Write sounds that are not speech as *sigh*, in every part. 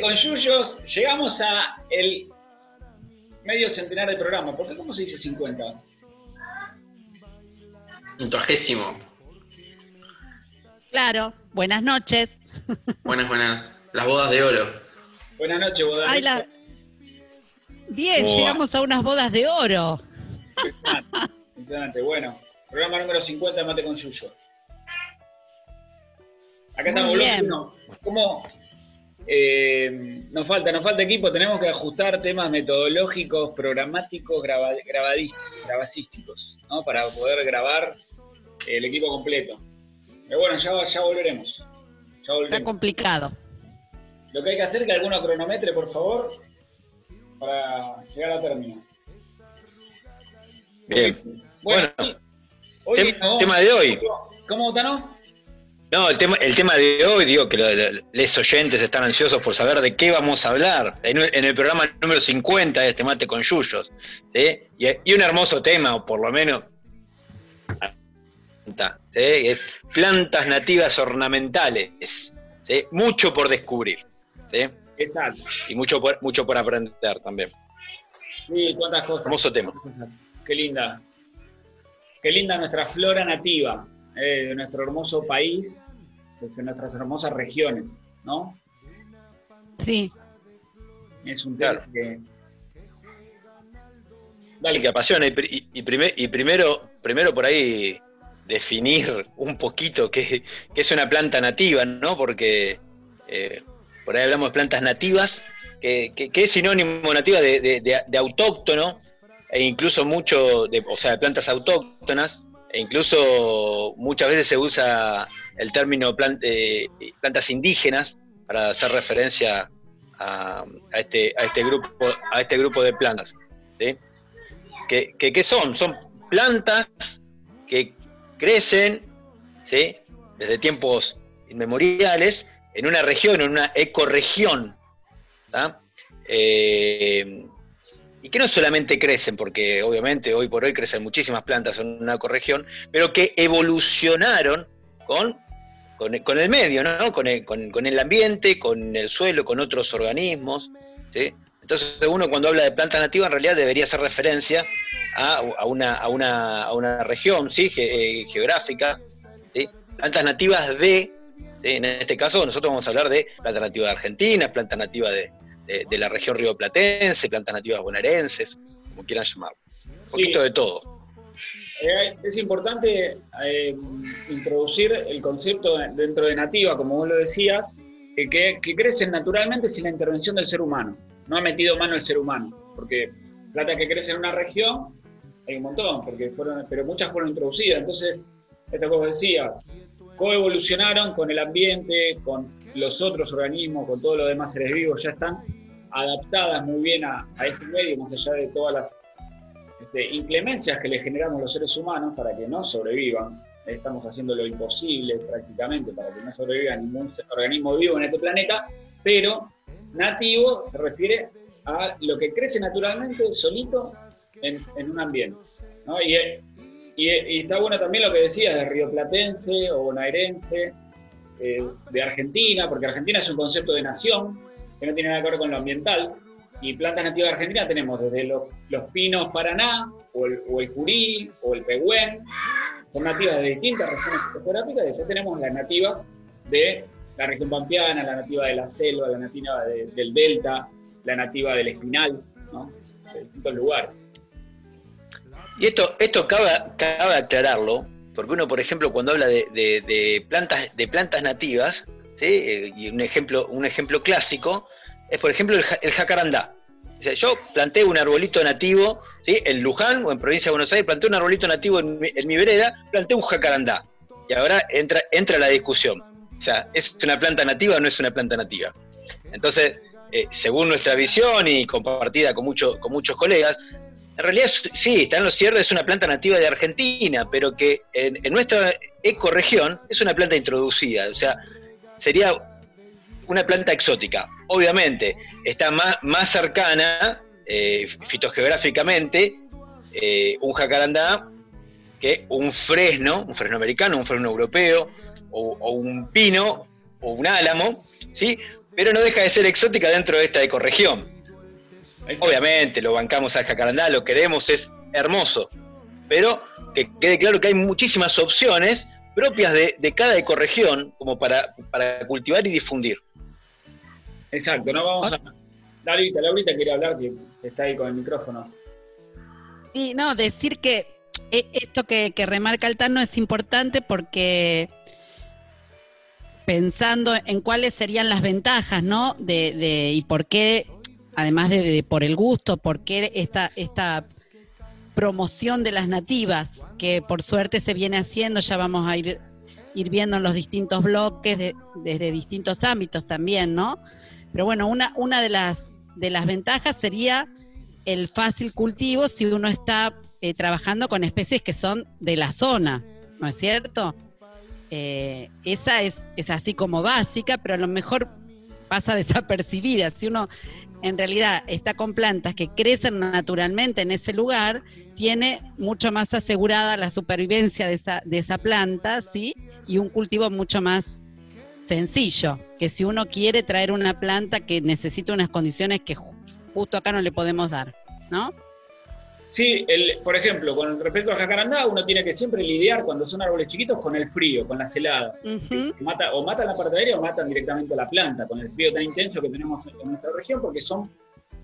Con yuyos, llegamos a el medio centenar de programa. ¿Por qué cómo se dice 50? Un tragésimo. Claro, buenas noches. Buenas, buenas. Las bodas de oro. Buenas noches, bodas. Ay, la- Bien, llegamos a unas bodas de oro. Impresionante, impresionante. Bueno, programa número 50 de Mate con Yuyo. Acá estamos, Muy bien. Bruno. ¿Cómo? Eh, nos falta, nos falta equipo, tenemos que ajustar temas metodológicos, programáticos, graba- grabadísticos, grabacísticos, ¿no? Para poder grabar el equipo completo. Pero bueno, ya, ya volveremos. Ya Está complicado. Lo que hay que hacer es que alguno cronometre, por favor, para llegar a término. Bien. Bueno, Bueno, hoy tem- nos vamos- tema de hoy. ¿Cómo, Tano? No, el tema, el tema de hoy, digo que lo- lo- los oyentes están ansiosos por saber de qué vamos a hablar en, el- en el programa número 50 de este mate con Yuyos. ¿sí? Y, y un hermoso tema, o por lo menos, ¿sí? es plantas nativas ornamentales. ¿sí? Mucho por descubrir. ¿sí? Exacto. Y mucho por, mucho por aprender también. Sí, cuántas cosas. Hermoso tema. Qué linda. Qué linda nuestra flora nativa eh, de nuestro hermoso país, de nuestras hermosas regiones, ¿no? Sí. Es un tema Claro. que. y Dale, que apasiona. Y, pri- y primer- y primero, primero por ahí definir un poquito qué, qué es una planta nativa, ¿no? Porque eh, por ahí hablamos de plantas nativas, que, que- que es sinónimo nativa de, de- de- de autóctono, e incluso mucho, de, o sea, de plantas autóctonas, incluso muchas veces se usa el término eh, plantas indígenas para hacer referencia este, a este grupo, a este grupo de plantas. ¿sí? ¿qué son? Son plantas que crecen ¿sí? desde tiempos inmemoriales en una región, en una ecorregión. Eh, y que no solamente crecen, porque obviamente hoy por hoy crecen muchísimas plantas en una ecorregión, pero que evolucionaron con, con, el medio, ¿no? con, el, con- con el ambiente, con el suelo, con otros organismos. ¿sí? Entonces uno cuando habla de plantas nativas en realidad debería hacer referencia a, una, a, una, a una región ¿sí? Ge- eh, geográfica, ¿sí? plantas nativas de, en este caso nosotros vamos a hablar de plantas nativas de Argentina, plantas nativas de, de- de la región rioplatense, plantas nativas bonaerenses, como quieran llamarlo. Un poquito de todo. Eh, es importante eh, introducir el concepto de- dentro de nativa, como vos lo decías, eh, que, que crecen naturalmente sin la intervención del ser humano. No ha metido mano el ser humano, porque plantas que crecen en una región hay un montón, porque fueron, pero muchas fueron introducidas. Entonces, esto que vos decías, coevolucionaron con el ambiente, con los otros organismos, con todos los demás seres vivos, ya están adaptadas muy bien a, este medio, más allá de todas las este, inclemencias que le generamos los seres humanos para que no sobrevivan. Estamos haciendo lo imposible prácticamente para que no sobreviva ningún organismo vivo en este planeta, pero nativo se refiere a lo que crece naturalmente solito en, un ambiente. y está bueno también lo que decías de rioplatense o bonaerense, eh, de Argentina, porque Argentina es un concepto de nación que no tiene nada que ver con lo ambiental, y plantas nativas de Argentina tenemos desde los, los pinos Paraná, o el, Jurí, o el Pehuen, son nativas de distintas regiones geográficas, y después tenemos las nativas de la región pampeana, la nativa de la selva, la nativa de- del delta, la nativa del espinal, ¿no? de distintos lugares. Y esto, esto cabe, cabe aclararlo, porque uno, por ejemplo, cuando habla de plantas, de plantas nativas, ¿sí? Eh, y un ejemplo, un ejemplo clásico es, por ejemplo, el, ja- el jacarandá. O sea, yo planté un arbolito nativo, ¿sí? En Luján o en provincia de Buenos Aires, planté un arbolito nativo en mi, en mi vereda, planté un jacarandá. Y ahora entra, entra la discusión. O sea, ¿es una planta nativa o no es una planta nativa? Entonces, eh, según nuestra visión y compartida con, mucho, con muchos colegas, en realidad sí, está en los cierres, es una planta nativa de Argentina, pero que en, en nuestra ecorregión es una planta introducida. O sea, sería una planta exótica. Obviamente, está más, más cercana eh, fitogeográficamente eh, un jacarandá que un fresno, un fresno americano, un fresno europeo, o, o, un pino, o un álamo, ¿sí? pero no deja de ser exótica dentro de esta ecorregión. Obviamente, lo bancamos al jacarandá, lo queremos, es hermoso, pero que quede claro que hay muchísimas opciones propias de, de cada ecorregión como para, para cultivar y difundir. Exacto, no vamos a. Laurita, Laurita quiere hablar, que está ahí con el micrófono. Sí, no, decir que eh, esto que, que remarca el Tano es importante porque pensando en cuáles serían las ventajas, ¿no? De, de y por qué, además de, de, por el gusto, por qué esta, esta promoción de las nativas, que por suerte se viene haciendo, ya vamos a ir, ir viendo en los distintos bloques, de, desde distintos ámbitos también, ¿no? Pero bueno, una, una de, las, de las ventajas sería el fácil cultivo si uno está eh, trabajando con especies que son de la zona, ¿no es cierto? Eh, esa es, es así como básica, pero a lo mejor pasa *laughs* desapercibida. Si uno en realidad está con plantas que crecen naturalmente en ese lugar, tiene mucho más asegurada la supervivencia de esa, de esa planta, ¿sí? Y un cultivo mucho más sencillo, que si uno quiere traer una planta que necesita unas condiciones que justo acá no le podemos dar, ¿no? Sí, el, por ejemplo, con respecto al jacarandá, uno tiene que siempre lidiar cuando son árboles chiquitos con el frío, con las heladas. Uh -huh. Mata, o matan la parte aérea o matan directamente la planta, con el frío tan intenso que tenemos en nuestra región, porque son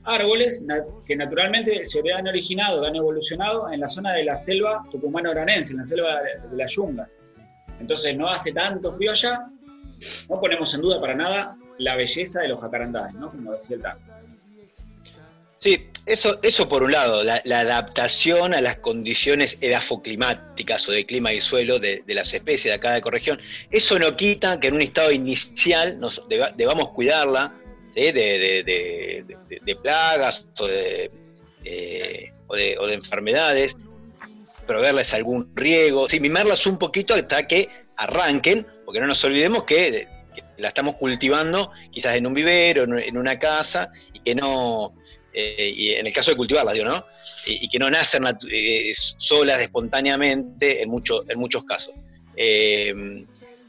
árboles que naturalmente se han originado, han evolucionado en la zona de la selva tucumano-granense, en la selva de las yungas. Entonces no hace tanto frío allá, no ponemos en duda para nada la belleza de los jacarandáes, ¿no? Como decía el tanto. Sí, eso, eso por un lado, la, adaptación a las condiciones edafoclimáticas o de clima y suelo de, de, las especies de cada ecorregión. Eso no quita que en un estado inicial debamos cuidarla de, de, plagas o, eh, o, o de, enfermedades, proveerles algún riego, ¿sí? mimarlas un poquito hasta que arranquen, porque no nos olvidemos que la estamos cultivando quizás en un vivero, en una casa, y que no eh, y en el caso de cultivarlas, digo, ¿no? Y, que no nacen eh, solas, espontáneamente, en, mucho, en muchos casos. Eh,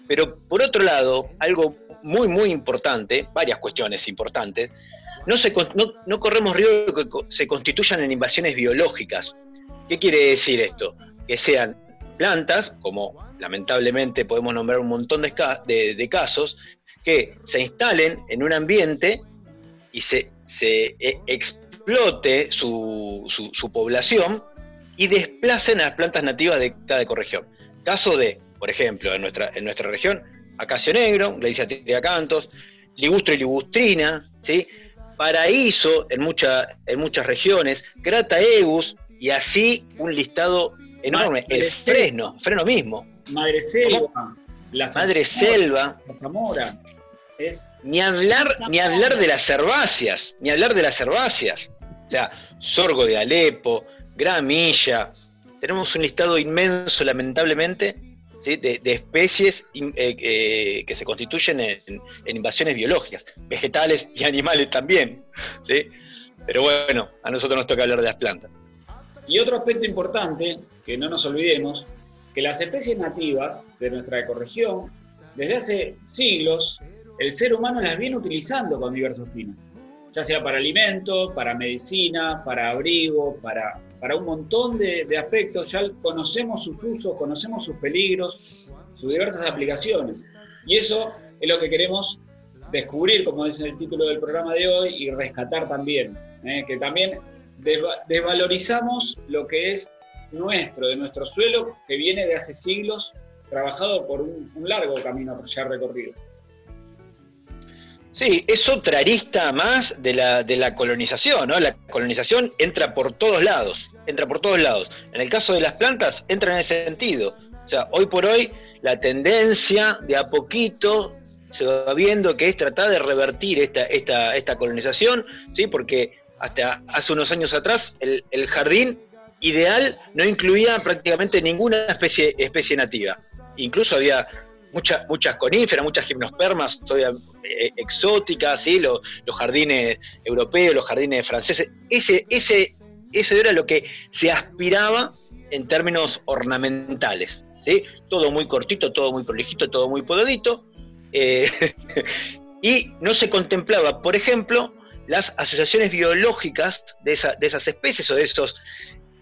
pero por otro lado, algo muy, muy importante, varias cuestiones importantes, no, se, no, no corremos riesgo de que se constituyan en invasiones biológicas. ¿Qué quiere decir esto? Que sean plantas, como lamentablemente podemos nombrar un montón de casos, que se instalen en un ambiente y se se eh, explote su, su, su, población y desplacen a las plantas nativas de cada ecorregión. Caso de, por ejemplo, en nuestra, en nuestra región, acacio negro, Gleicia cantos, ligustro y ligustrina, ¿sí? paraíso en, mucha, en muchas regiones, grata egus, y así un listado enorme. Madre el fresno, fresno mismo. Madre selva. La Madre selva. La Zamora. Es... Ni hablar, ni hablar de las herbáceas, ni hablar de las herbáceas. O sea, sorgo de Alepo, gramilla. Tenemos un listado inmenso, lamentablemente, ¿sí? de, de, especies eh, eh, que se constituyen en, en, invasiones biológicas, vegetales y animales también. ¿sí? Pero bueno, a nosotros nos toca hablar de las plantas. Y otro aspecto importante, que no nos olvidemos, que las especies nativas de nuestra ecorregión, desde hace siglos, el ser humano las viene utilizando con diversos fines, ya sea para alimento, para medicina, para abrigo, para, para un montón de, aspectos, ya conocemos sus usos, conocemos sus peligros, sus diversas aplicaciones. Y eso es lo que queremos descubrir, como dice el título del programa de hoy, y rescatar también, ¿eh? que también desvalorizamos lo que es nuestro, de nuestro suelo, que viene de hace siglos, trabajado por un, un largo camino ya recorrido. Sí, es otra arista más de la, de la colonización, ¿no? La colonización entra por todos lados, entra por todos lados. En el caso de las plantas, entra en ese sentido. O sea, hoy por hoy, la tendencia de a poquito se va viendo que es tratar de revertir esta, esta, esta colonización, ¿sí? Porque hasta hace unos años atrás el, el jardín ideal no incluía prácticamente ninguna especie, especie nativa. Incluso había muchas coníferas, muchas gimnospermas todavía eh, exóticas, ¿sí? los, los, jardines europeos, los jardines franceses. Ese, ese, eso era lo que se aspiraba en términos ornamentales. ¿sí? Todo muy cortito, todo muy prolijito, todo muy podadito. Eh, *laughs* y no se contemplaba, por ejemplo, las asociaciones biológicas de, esa, de esas especies o de esos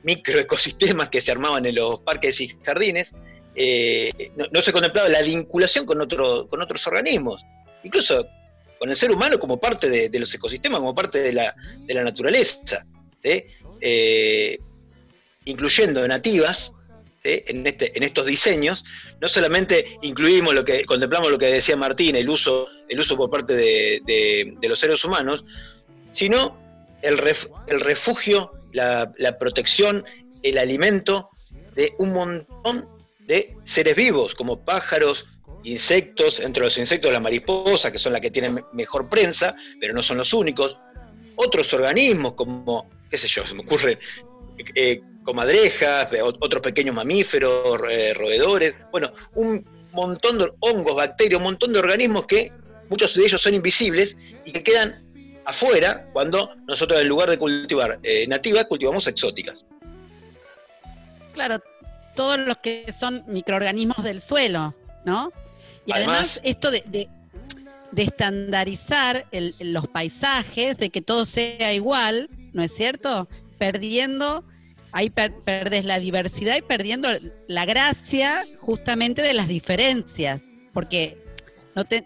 microecosistemas que se armaban en los parques y jardines, eh, no, se contemplaba la vinculación con, otro, con otros organismos, incluso con el ser humano como parte de, los ecosistemas, como parte de la, de la naturaleza, eh, incluyendo nativas. En, este, en estos diseños, no solamente incluimos lo que, contemplamos lo que decía Martín, el uso, el uso por parte de, los seres humanos, sino el, el refugio, la, la, protección, el alimento de un montón seres vivos, como pájaros, insectos, entre los insectos las mariposas, que son las que tienen mejor prensa, pero no son los únicos, otros organismos como, qué sé yo, se me ocurren eh, comadrejas, otros pequeños mamíferos, eh, roedores, bueno, un montón de hongos, bacterias, un montón de organismos que muchos de ellos son invisibles y que quedan afuera cuando nosotros en lugar de cultivar eh, nativas cultivamos exóticas. Claro, todos los que son microorganismos del suelo, ¿no? Y además, esto de, de, estandarizar los paisajes, de que todo sea igual, ¿no es cierto? Perdiendo, ahí perdes la diversidad y perdiendo la gracia justamente de las diferencias, porque no, te,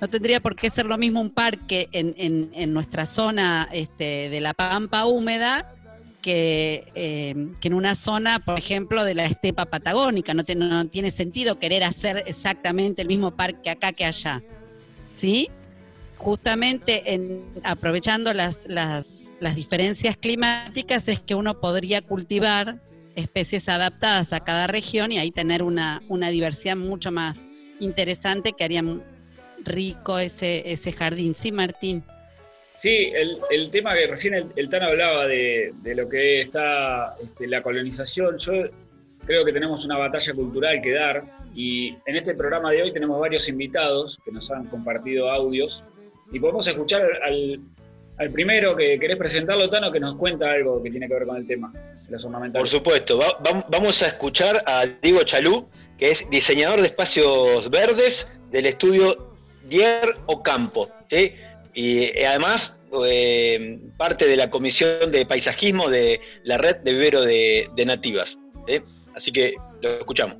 no tendría por qué ser lo mismo un parque en, en, en nuestra zona este, de la pampa húmeda que, eh, que, en una zona, por ejemplo, de la estepa patagónica. No, no, tiene sentido querer hacer exactamente el mismo parque acá que allá. ¿Sí? Justamente en, aprovechando las, las, las diferencias climáticas es que uno podría cultivar especies adaptadas a cada región y ahí tener una, una diversidad mucho más interesante que haría rico ese, ese jardín. Sí, Martín. Sí, el, el, tema que recién el, el Tan hablaba de, de, lo que está este, la colonización, yo creo que tenemos una batalla cultural que dar y en este programa de hoy tenemos varios invitados que nos han compartido audios y podemos escuchar al, al primero que querés presentarlo, Tano, que nos cuenta algo que tiene que ver con el tema los ornamentales. Por supuesto, va, va, vamos a escuchar a Diego Chalú, que es diseñador de espacios verdes del estudio Dier Ocampo, ¿sí? Y eh, además eh, parte de la comisión de paisajismo de la red de vivero de, nativas. ¿eh? Así que lo escuchamos.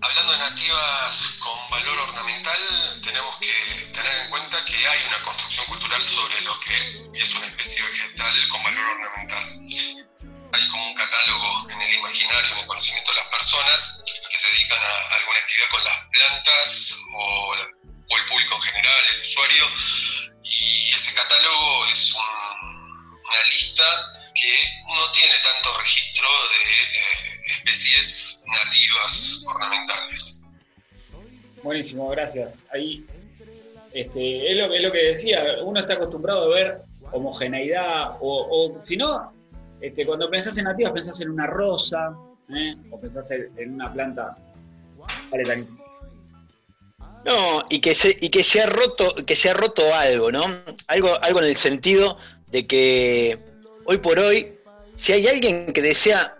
Hablando de nativas con valor ornamental, tenemos que tener en cuenta que hay una construcción cultural sobre lo que es una especie vegetal con valor ornamental. Hay como un catálogo en el imaginario, en el conocimiento de las personas, que se dedican a alguna actividad con las plantas o, el público en general, el usuario, y ese catálogo es un, una lista que no tiene tanto registro de eh, especies nativas ornamentales. Buenísimo, gracias. Ahí este, es, lo, es lo que decía, uno está acostumbrado a ver homogeneidad, o si no, este, cuando pensás en nativas pensás en una rosa, ¿eh? o pensás en una planta no, y que se, y que se ha roto, que se ha roto algo, ¿no? Algo, algo en el sentido de que hoy por hoy, si hay alguien que desea,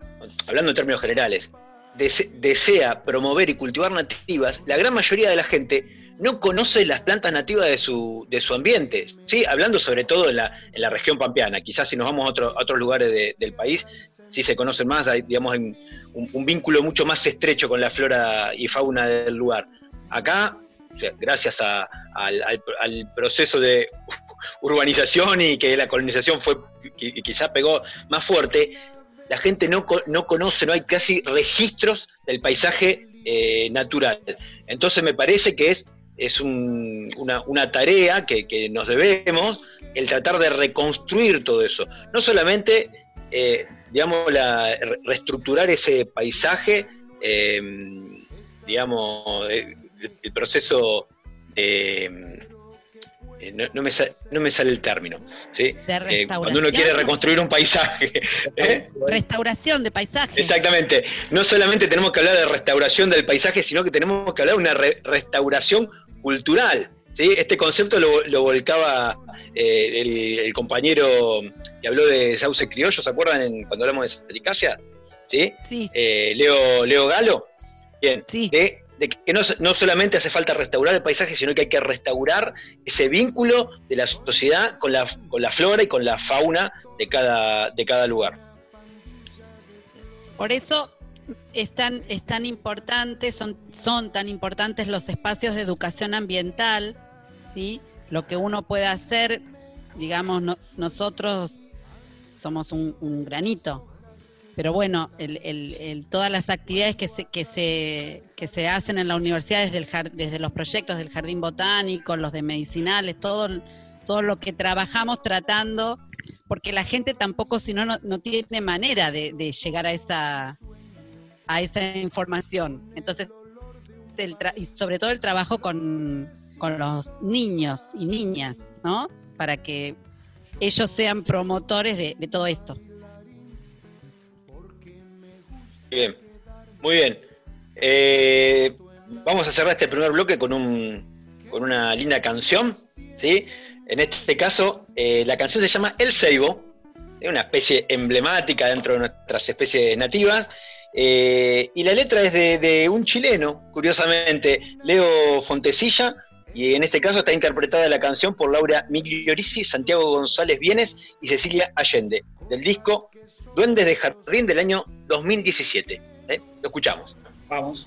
hablando en términos generales, dese, desea promover y cultivar nativas, la gran mayoría de la gente no conoce las plantas nativas de su, de su ambiente, ¿sí? hablando sobre todo en la, en la región pampeana, quizás si nos vamos a, otro, a otros lugares de, del país, sí se conocen más, hay digamos, un, vínculo mucho más estrecho con la flora y fauna del lugar. Acá, gracias al, al, proceso de *laughs* urbanización y que la colonización fue quizá pegó más fuerte, la gente no, no conoce, no hay casi registros del paisaje eh, natural. Entonces me parece que es, es una, tarea que, nos debemos, el tratar de reconstruir todo eso. No solamente, eh, digamos, la, reestructurar ese paisaje, eh, digamos, el proceso de eh, no, me sale, el término. ¿sí? Eh, cuando uno quiere reconstruir un paisaje. *laughs* ¿eh? Restauración de paisaje. Exactamente. No solamente tenemos que hablar de restauración del paisaje, sino que tenemos que hablar de una restauración cultural. ¿sí? Este concepto lo, volcaba el, compañero que habló de Sauce Criollo, ¿se acuerdan cuando hablamos de Satricacia? ¿Sí? sí. Leo, Leo Galo. Bien. Sí de que no, solamente hace falta restaurar el paisaje, sino que hay que restaurar ese vínculo de la sociedad con la, con la flora y con la fauna de cada, de cada lugar. Por eso es tan, es tan importante, son, son tan importantes los espacios de educación ambiental, ¿sí? Lo que uno puede hacer, digamos, nosotros somos un granito, pero bueno, todas las actividades que se, que, se, que se hacen en la universidad desde, el, desde los proyectos del jardín botánico, los de medicinales, todo, todo lo que trabajamos tratando, porque la gente tampoco, si no, no tiene manera de, llegar a esa, a esa información. Entonces, y sobre todo el trabajo con, los niños y niñas, ¿no? Para que ellos sean promotores de todo esto. Bien, muy bien. Eh, vamos a cerrar este primer bloque con, un, con una linda canción. ¿sí? En este caso, eh, la canción se llama El Ceibo, es una especie emblemática dentro de nuestras especies nativas. Eh, y la letra es de, un chileno, curiosamente, Leo Fontecilla, y en este caso está interpretada la canción por Laura Migliorisi, Santiago González Vienes y Cecilia Allende, del disco Duendes de Jardín del año 2017. ¿eh? Lo escuchamos. Vamos.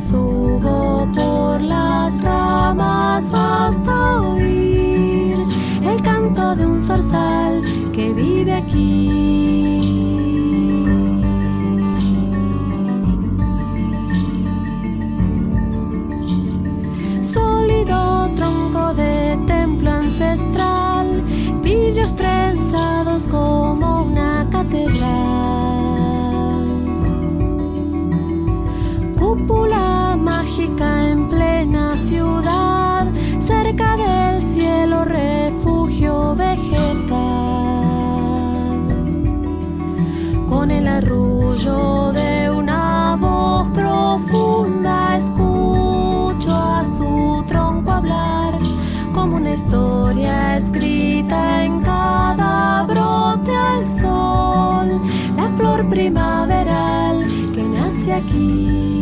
Subo por las ramas hasta oír el canto de un zorzal que vive aquí. Sólido tronco de templo ancestral trenzados cerca del cielo refugio vegetal. Con el arrullo de una voz profunda escucho a su tronco hablar como una historia escrita en cada brote al sol, la flor primaveral que nace aquí.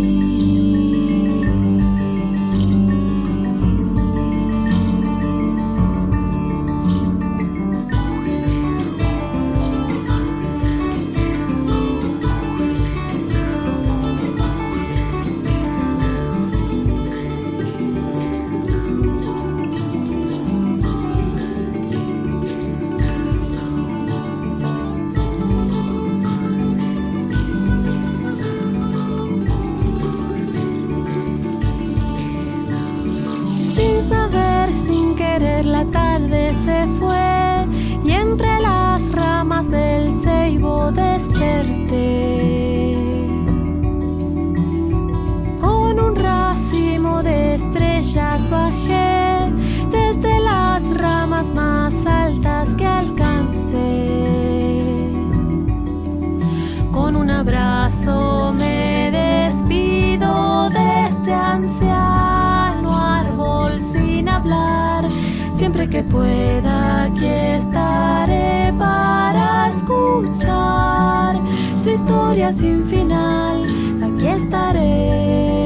Pueda, aquí estaré para escuchar su historia sin final. Aquí estaré.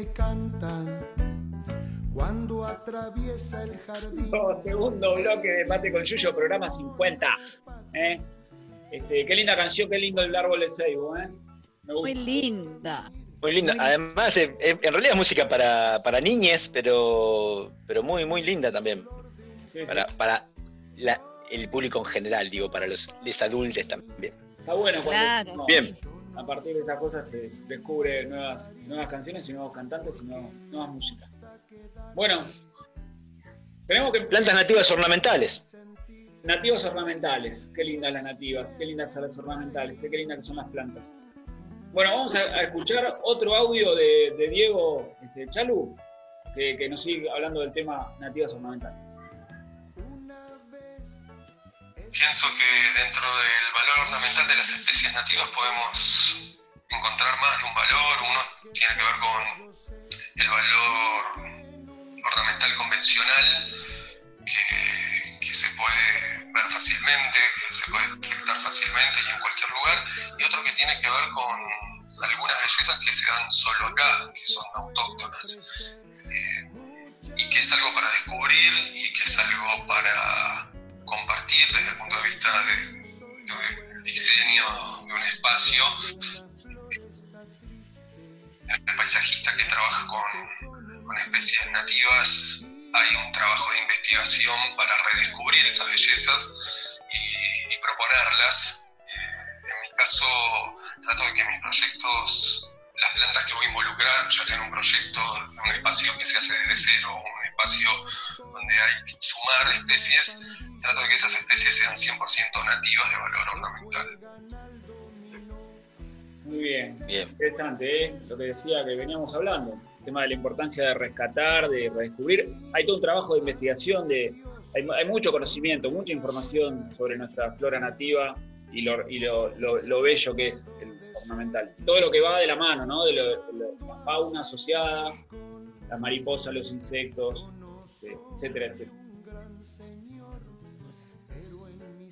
Que cantan cuando atraviesa el jardín. Oh, segundo bloque de Mate con Yuyo, programa 50. ¿eh? Este, qué linda canción, qué lindo el árbol de Seibo, ¿eh? Muy linda. Muy linda. Además, eh, en realidad es música para, para niñes, pero, pero muy, muy linda también. Sí, sí. Para, para la- el público en general, digo, para los, los adultos también. Está bueno cuando Claro. uno, Bien. A partir de estas cosas se descubre nuevas, nuevas canciones y nuevos cantantes y nuevas, nuevas músicas. Bueno, tenemos que Plantas nativas ornamentales. Nativas ornamentales, qué lindas las nativas, qué lindas son las ornamentales, qué lindas que son las plantas. Bueno, vamos a, a escuchar otro audio de, de Diego este, Chalu, que, que nos sigue hablando del tema nativas ornamentales. Pienso que dentro del valor ornamental de las especies nativas podemos encontrar más de un valor. Uno tiene que ver con el valor ornamental convencional que, se puede ver fácilmente, que se puede detectar fácilmente y en cualquier lugar. Y otro que tiene que ver con algunas bellezas que se dan solo acá, que son autóctonas. Eh, y que es algo para descubrir y que es algo para compartir desde el punto de vista de- de- del diseño de un espacio. El paisajista que trabaja con, especies nativas, hay un trabajo de investigación para redescubrir esas bellezas y, proponerlas. Eh, en mi caso, trato de que mis proyectos, las plantas que voy a involucrar, ya sea en un proyecto un espacio que se hace desde cero, un espacio donde hay que sumar especies, trato de que esas especies sean 100% nativas de valor ornamental. Muy bien, Bien. interesante, ¿eh? lo que decía que veníamos hablando, el tema de la importancia de rescatar, de redescubrir. Hay todo un trabajo de investigación, de, hay, hay mucho conocimiento, mucha información sobre nuestra flora nativa y, lo, y lo, lo- lo bello que es el ornamental. Todo lo que va de la mano, ¿no? De, lo- de lo- la fauna asociada, las mariposas, los insectos, eh, etcétera, etcétera.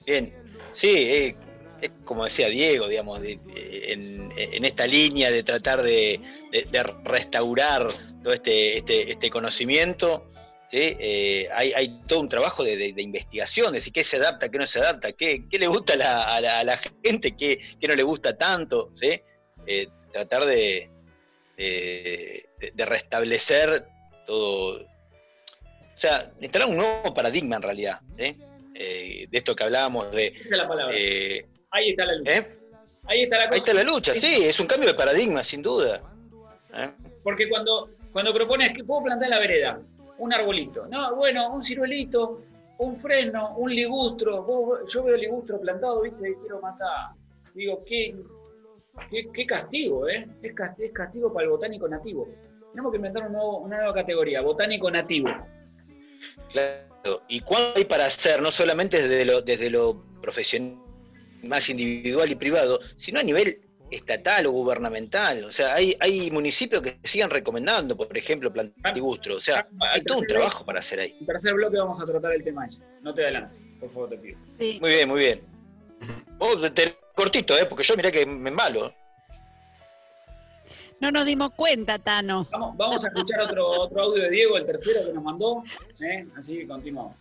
Bien. Sí, eh, es como decía Diego, digamos, en, esta línea de tratar de, restaurar todo este, este, este conocimiento. ¿sí? Eh, hay, hay todo un trabajo de, investigación, de decir qué se adapta, qué no se adapta, qué, qué le gusta a la, a la- gente, qué, qué no le gusta tanto. ¿sí? Eh, tratar de- de restablecer todo. O sea, instalar un nuevo paradigma en realidad. ¿sí? Eh, de esto que hablábamos de. Esa es la palabra. eh, Ahí está la lucha. ¿eh? Ahí está la cosa. Ahí está la lucha, sí, es un cambio de paradigma, sin duda. Porque cuando, cuando propones que puedo plantar en la vereda un arbolito, no, bueno, un ciruelito, un freno, un ligustro, vos- yo veo ligustro plantado, viste, y quiero matar. Digo, qué, qué, qué castigo, ¿eh? Es castigo, es castigo para el botánico nativo. Tenemos que inventar un nuevo- una nueva categoría, botánico nativo. Claro. ¿Y cuánto hay para hacer, no solamente desde lo, desde lo profesional, más individual y privado, sino a nivel estatal o gubernamental. O sea, hay, hay municipios que sigan recomendando, por ejemplo, plantigustro. O sea, hay todo un trabajo para hacer ahí. En tercer bloque vamos a tratar el tema ese. No te adelantes, por favor, te pido. Sí. Muy bien, muy bien. Vos, te- cortito, ¿eh? Porque yo mirá que me embalo. No nos dimos cuenta, Tano. Vamos, vamos a escuchar otro, otro audio de Diego, el tercero que nos mandó. ¿eh? Así que continuamos.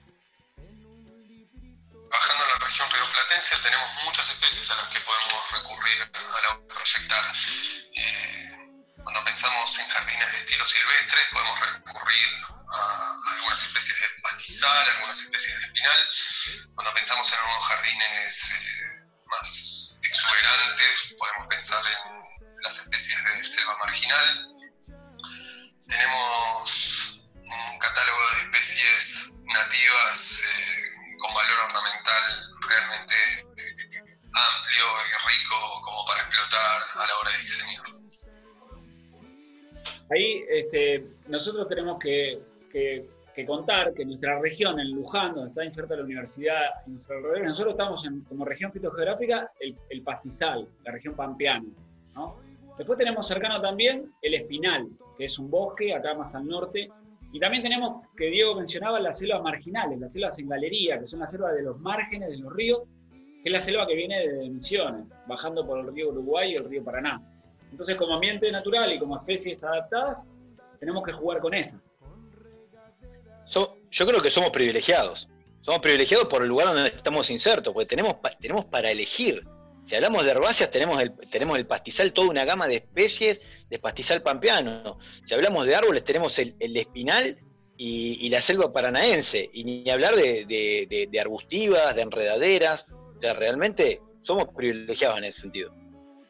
Bajando a la región rioplatense tenemos muchas especies a las que podemos recurrir a la hora de proyectar. Eh, cuando pensamos en jardines de estilo silvestre podemos recurrir a algunas especies de pastizal, algunas especies de espinal. Cuando pensamos en algunos jardines eh, más exuberantes podemos pensar en las especies de selva marginal. Tenemos un catálogo de especies nativas eh, con valor ornamental realmente eh, amplio y rico como para explotar a la hora de diseñar. Ahí este, nosotros tenemos que, que- que contar que nuestra región, en Luján, donde está inserta la universidad, en nuestro alrededor, nosotros estamos en- como región fitogeográfica el, el pastizal, la región pampeana. ¿no? Después tenemos cercano también el espinal, que es un bosque acá más al norte. Y también tenemos, que Diego mencionaba, las selvas marginales, las selvas en galería, que son las selvas de los márgenes de los ríos, que es la selva que viene de Misiones, bajando por el río Uruguay y el río Paraná. Entonces, como ambiente natural y como especies adaptadas, tenemos que jugar con esas. Yo creo que somos privilegiados. Somos privilegiados por el lugar donde estamos insertos, porque tenemos, tenemos para elegir. Si hablamos de herbáceas, tenemos el, tenemos el pastizal, toda una gama de especies de pastizal pampeano. Si hablamos de árboles, tenemos el, el espinal y, y la selva paranaense. Y ni hablar de, de- de- de arbustivas, de enredaderas. O sea, realmente somos privilegiados en ese sentido.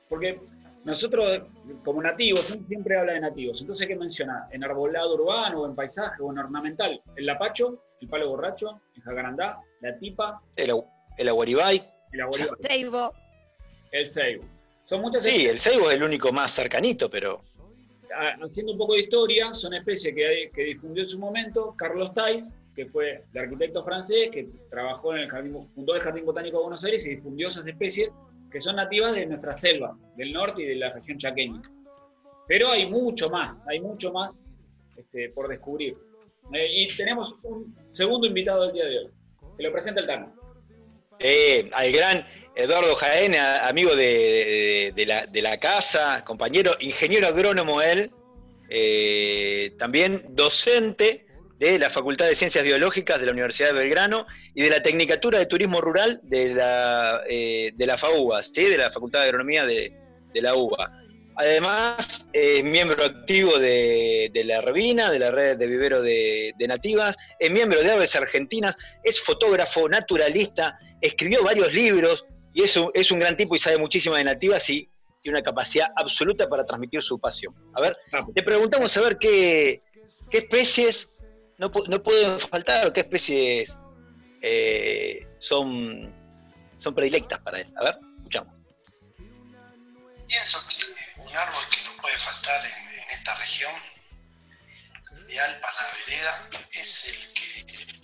Porque nosotros, como nativos, uno siempre habla de nativos. Entonces, ¿qué menciona? En arbolado urbano, o en paisaje, o en ornamental. El lapacho, el palo borracho, el jacarandá, la tipa, El, el aguaribay. el aguaribay. El. Son muchas Sí, el ceibo es el único más cercanito, pero Ah, haciendo un poco de historia, son especies que, que difundió en su momento Carlos Tais, que fue el arquitecto francés que trabajó en el jardín, fundó el Jardín Botánico de Buenos Aires y difundió esas especies que son nativas de nuestras selvas, del norte y de la región chaqueña. Pero hay mucho más, hay mucho más este, por descubrir. Eh, y tenemos un segundo invitado del día de hoy, que lo presenta el Tano. Eh, al gran Eduardo Jaén, amigo de, la, de la casa, compañero, ingeniero agrónomo él, eh, también docente de la Facultad de Ciencias Biológicas de la Universidad de Belgrano y de la Tecnicatura de Turismo Rural de la, eh, de la FAUBA, ¿sí? de la Facultad de Agronomía de la UBA. Además, es miembro activo de, de la Revina, de la red de vivero de, de nativas, es miembro de Aves Argentinas, es fotógrafo, naturalista, escribió varios libros y es un, es un gran tipo y sabe muchísimo de nativas y tiene una capacidad absoluta para transmitir su pasión. A ver, le preguntamos a ver qué, qué especies no, no pueden faltar o qué especies eh, son, son predilectas para él. A ver, escuchamos. Pienso que un árbol que no puede faltar en, en esta región, ideal para la vereda, es el que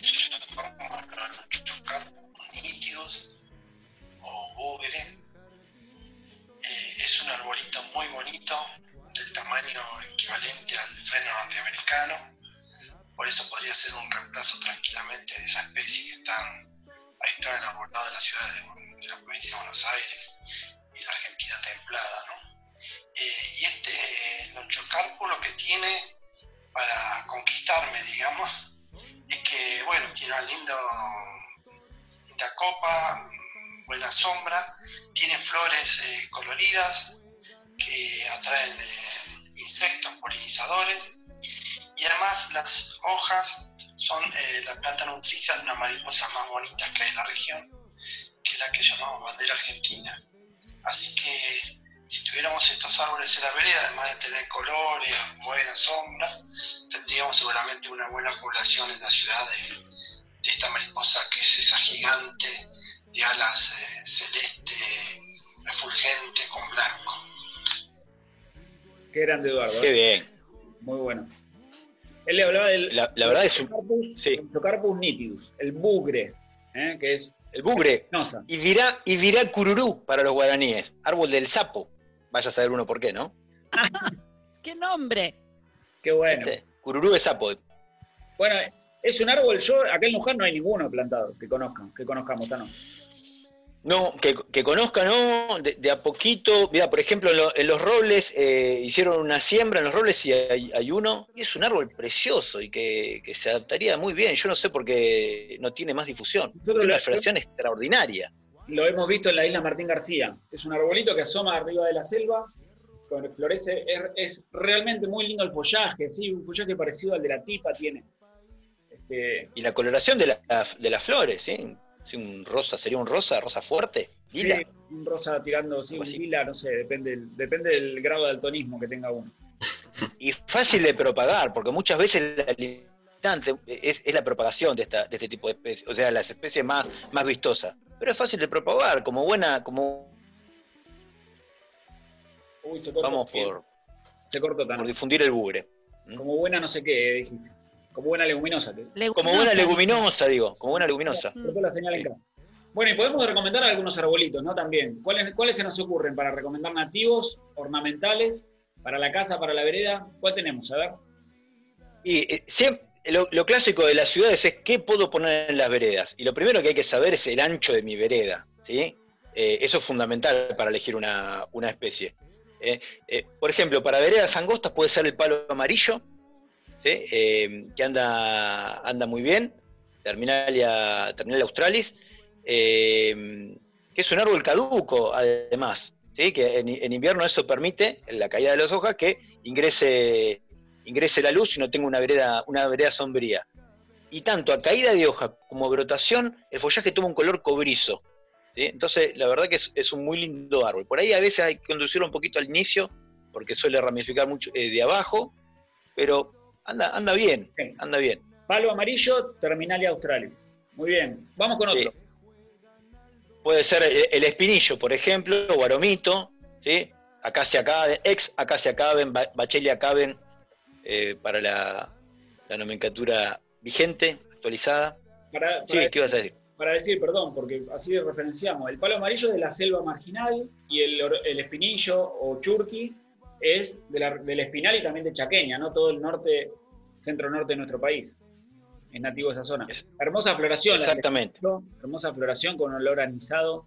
llamamos los nítidos o bugre. Eh, es un arbolito muy bonito, del tamaño equivalente al freno norteamericano, por eso podría ser un reemplazo tranquilamente de esa especie que están habitual en el arbolado de la ciudad de, de la provincia de Buenos Aires y la Argentina templada, ¿no? Eh, y este lonchocarpo lo que tiene para conquistarme, digamos, es que, bueno, tiene una lindo, linda copa, buena sombra, tiene flores eh, coloridas que atraen eh, insectos polinizadores y además las hojas son eh, la planta nutricia de una mariposa más bonita que hay en la región, que es la que llamamos bandera argentina. Así que si tuviéramos estos árboles en la vereda, además de tener colores, buena sombra, tendríamos seguramente una buena población en la ciudad de, de esta mariposa que es esa gigante de alas eh, celeste, refulgente con blanco. Qué grande Eduardo. Qué ¿eh? bien. Muy bueno. Él le hablaba del La, la verdad es un, sí. Nitidus, el bugre, ¿eh? que es el bugre. Y virá, y virá cururú para los guaraníes, árbol del sapo. Vaya a saber uno por qué, ¿no? *laughs* ¡Qué nombre! Qué bueno. Este, cururú de sapo. Bueno, es un árbol, yo acá en Luján no hay ninguno plantado que conozcan, que conozcamos, ¿tá no? No, que, que conozca, ¿no? De, de a poquito. Mira, por ejemplo, en, lo- en los robles eh, hicieron una siembra en los robles y hay, hay uno. Y es un árbol precioso y que, que se adaptaría muy bien. Yo no sé por qué no tiene más difusión. Nosotros Tiene lo- una floración extraordinaria. Lo hemos visto en la isla Martín García. Es un arbolito que asoma arriba de la selva, florece, es, es realmente muy lindo el follaje, sí, un follaje parecido al de la tipa tiene. Este, Y la coloración de, la- de las flores, ¿sí? Sí, un rosa, sería un rosa, rosa fuerte, lila. sí, un rosa tirando, sí, un lila, no sé, depende, del- depende del grado de altonismo que tenga uno. Y fácil de propagar, porque muchas veces la limitante es, es la propagación de, esta, de este tipo de especies, o sea, las especies más, más vistosas. Pero es fácil de propagar, como buena, como Uy, se cortó. vamos por, Se cortó tan. por difundir el bugre. Como buena no sé qué, dijiste. Como buena leguminosa. Como buena leguminosa, digo, como buena leguminosa. Cortó la señal en casa. Bueno, y podemos recomendar algunos arbolitos, ¿no? También. ¿Cuáles, ¿Cuáles se nos ocurren para recomendar nativos, ornamentales, para la casa, para la vereda? ¿Cuál tenemos? A ver. Y eh, siempre, lo, clásico de las ciudades es qué puedo poner en las veredas. Y lo primero que hay que saber es el ancho de mi vereda. ¿sí? Eh, eso es fundamental para elegir una, una especie. Eh, eh, por ejemplo, para veredas angostas puede ser el palo amarillo, ¿sí? Que anda, anda muy bien, Terminalia, Terminalia australis, que es un árbol caduco además, ¿sí? que en invierno eso permite, en la caída de las hojas, que ingrese ingrese la luz y no tenga una vereda, una vereda sombría. Y tanto a caída de hoja como brotación, el follaje toma un color cobrizo. ¿sí? Entonces, la verdad que es, es un muy lindo árbol. Por ahí a veces hay que conducirlo un poquito al inicio, porque suele ramificar mucho eh, de abajo, pero anda, anda bien, anda bien. Palo amarillo, Terminalia australis. Muy bien. Vamos con otro. Sí. Puede ser el, el espinillo, por ejemplo, o aromito, ¿sí? Acacia caben, ex acacia caben, ba- bachelia caben, eh, para la, la nomenclatura vigente, actualizada. Para, Sí, ¿qué ibas a decir? para decir, perdón, porque así referenciamos. El palo amarillo es de la selva marginal y el, el espinillo o churqui es de la- del espinal y también de Chaqueña, ¿no? Todo el norte, centro-norte de nuestro país. Es nativo de esa zona. hermosa floración. Exactamente. hermosa floración con olor anisado.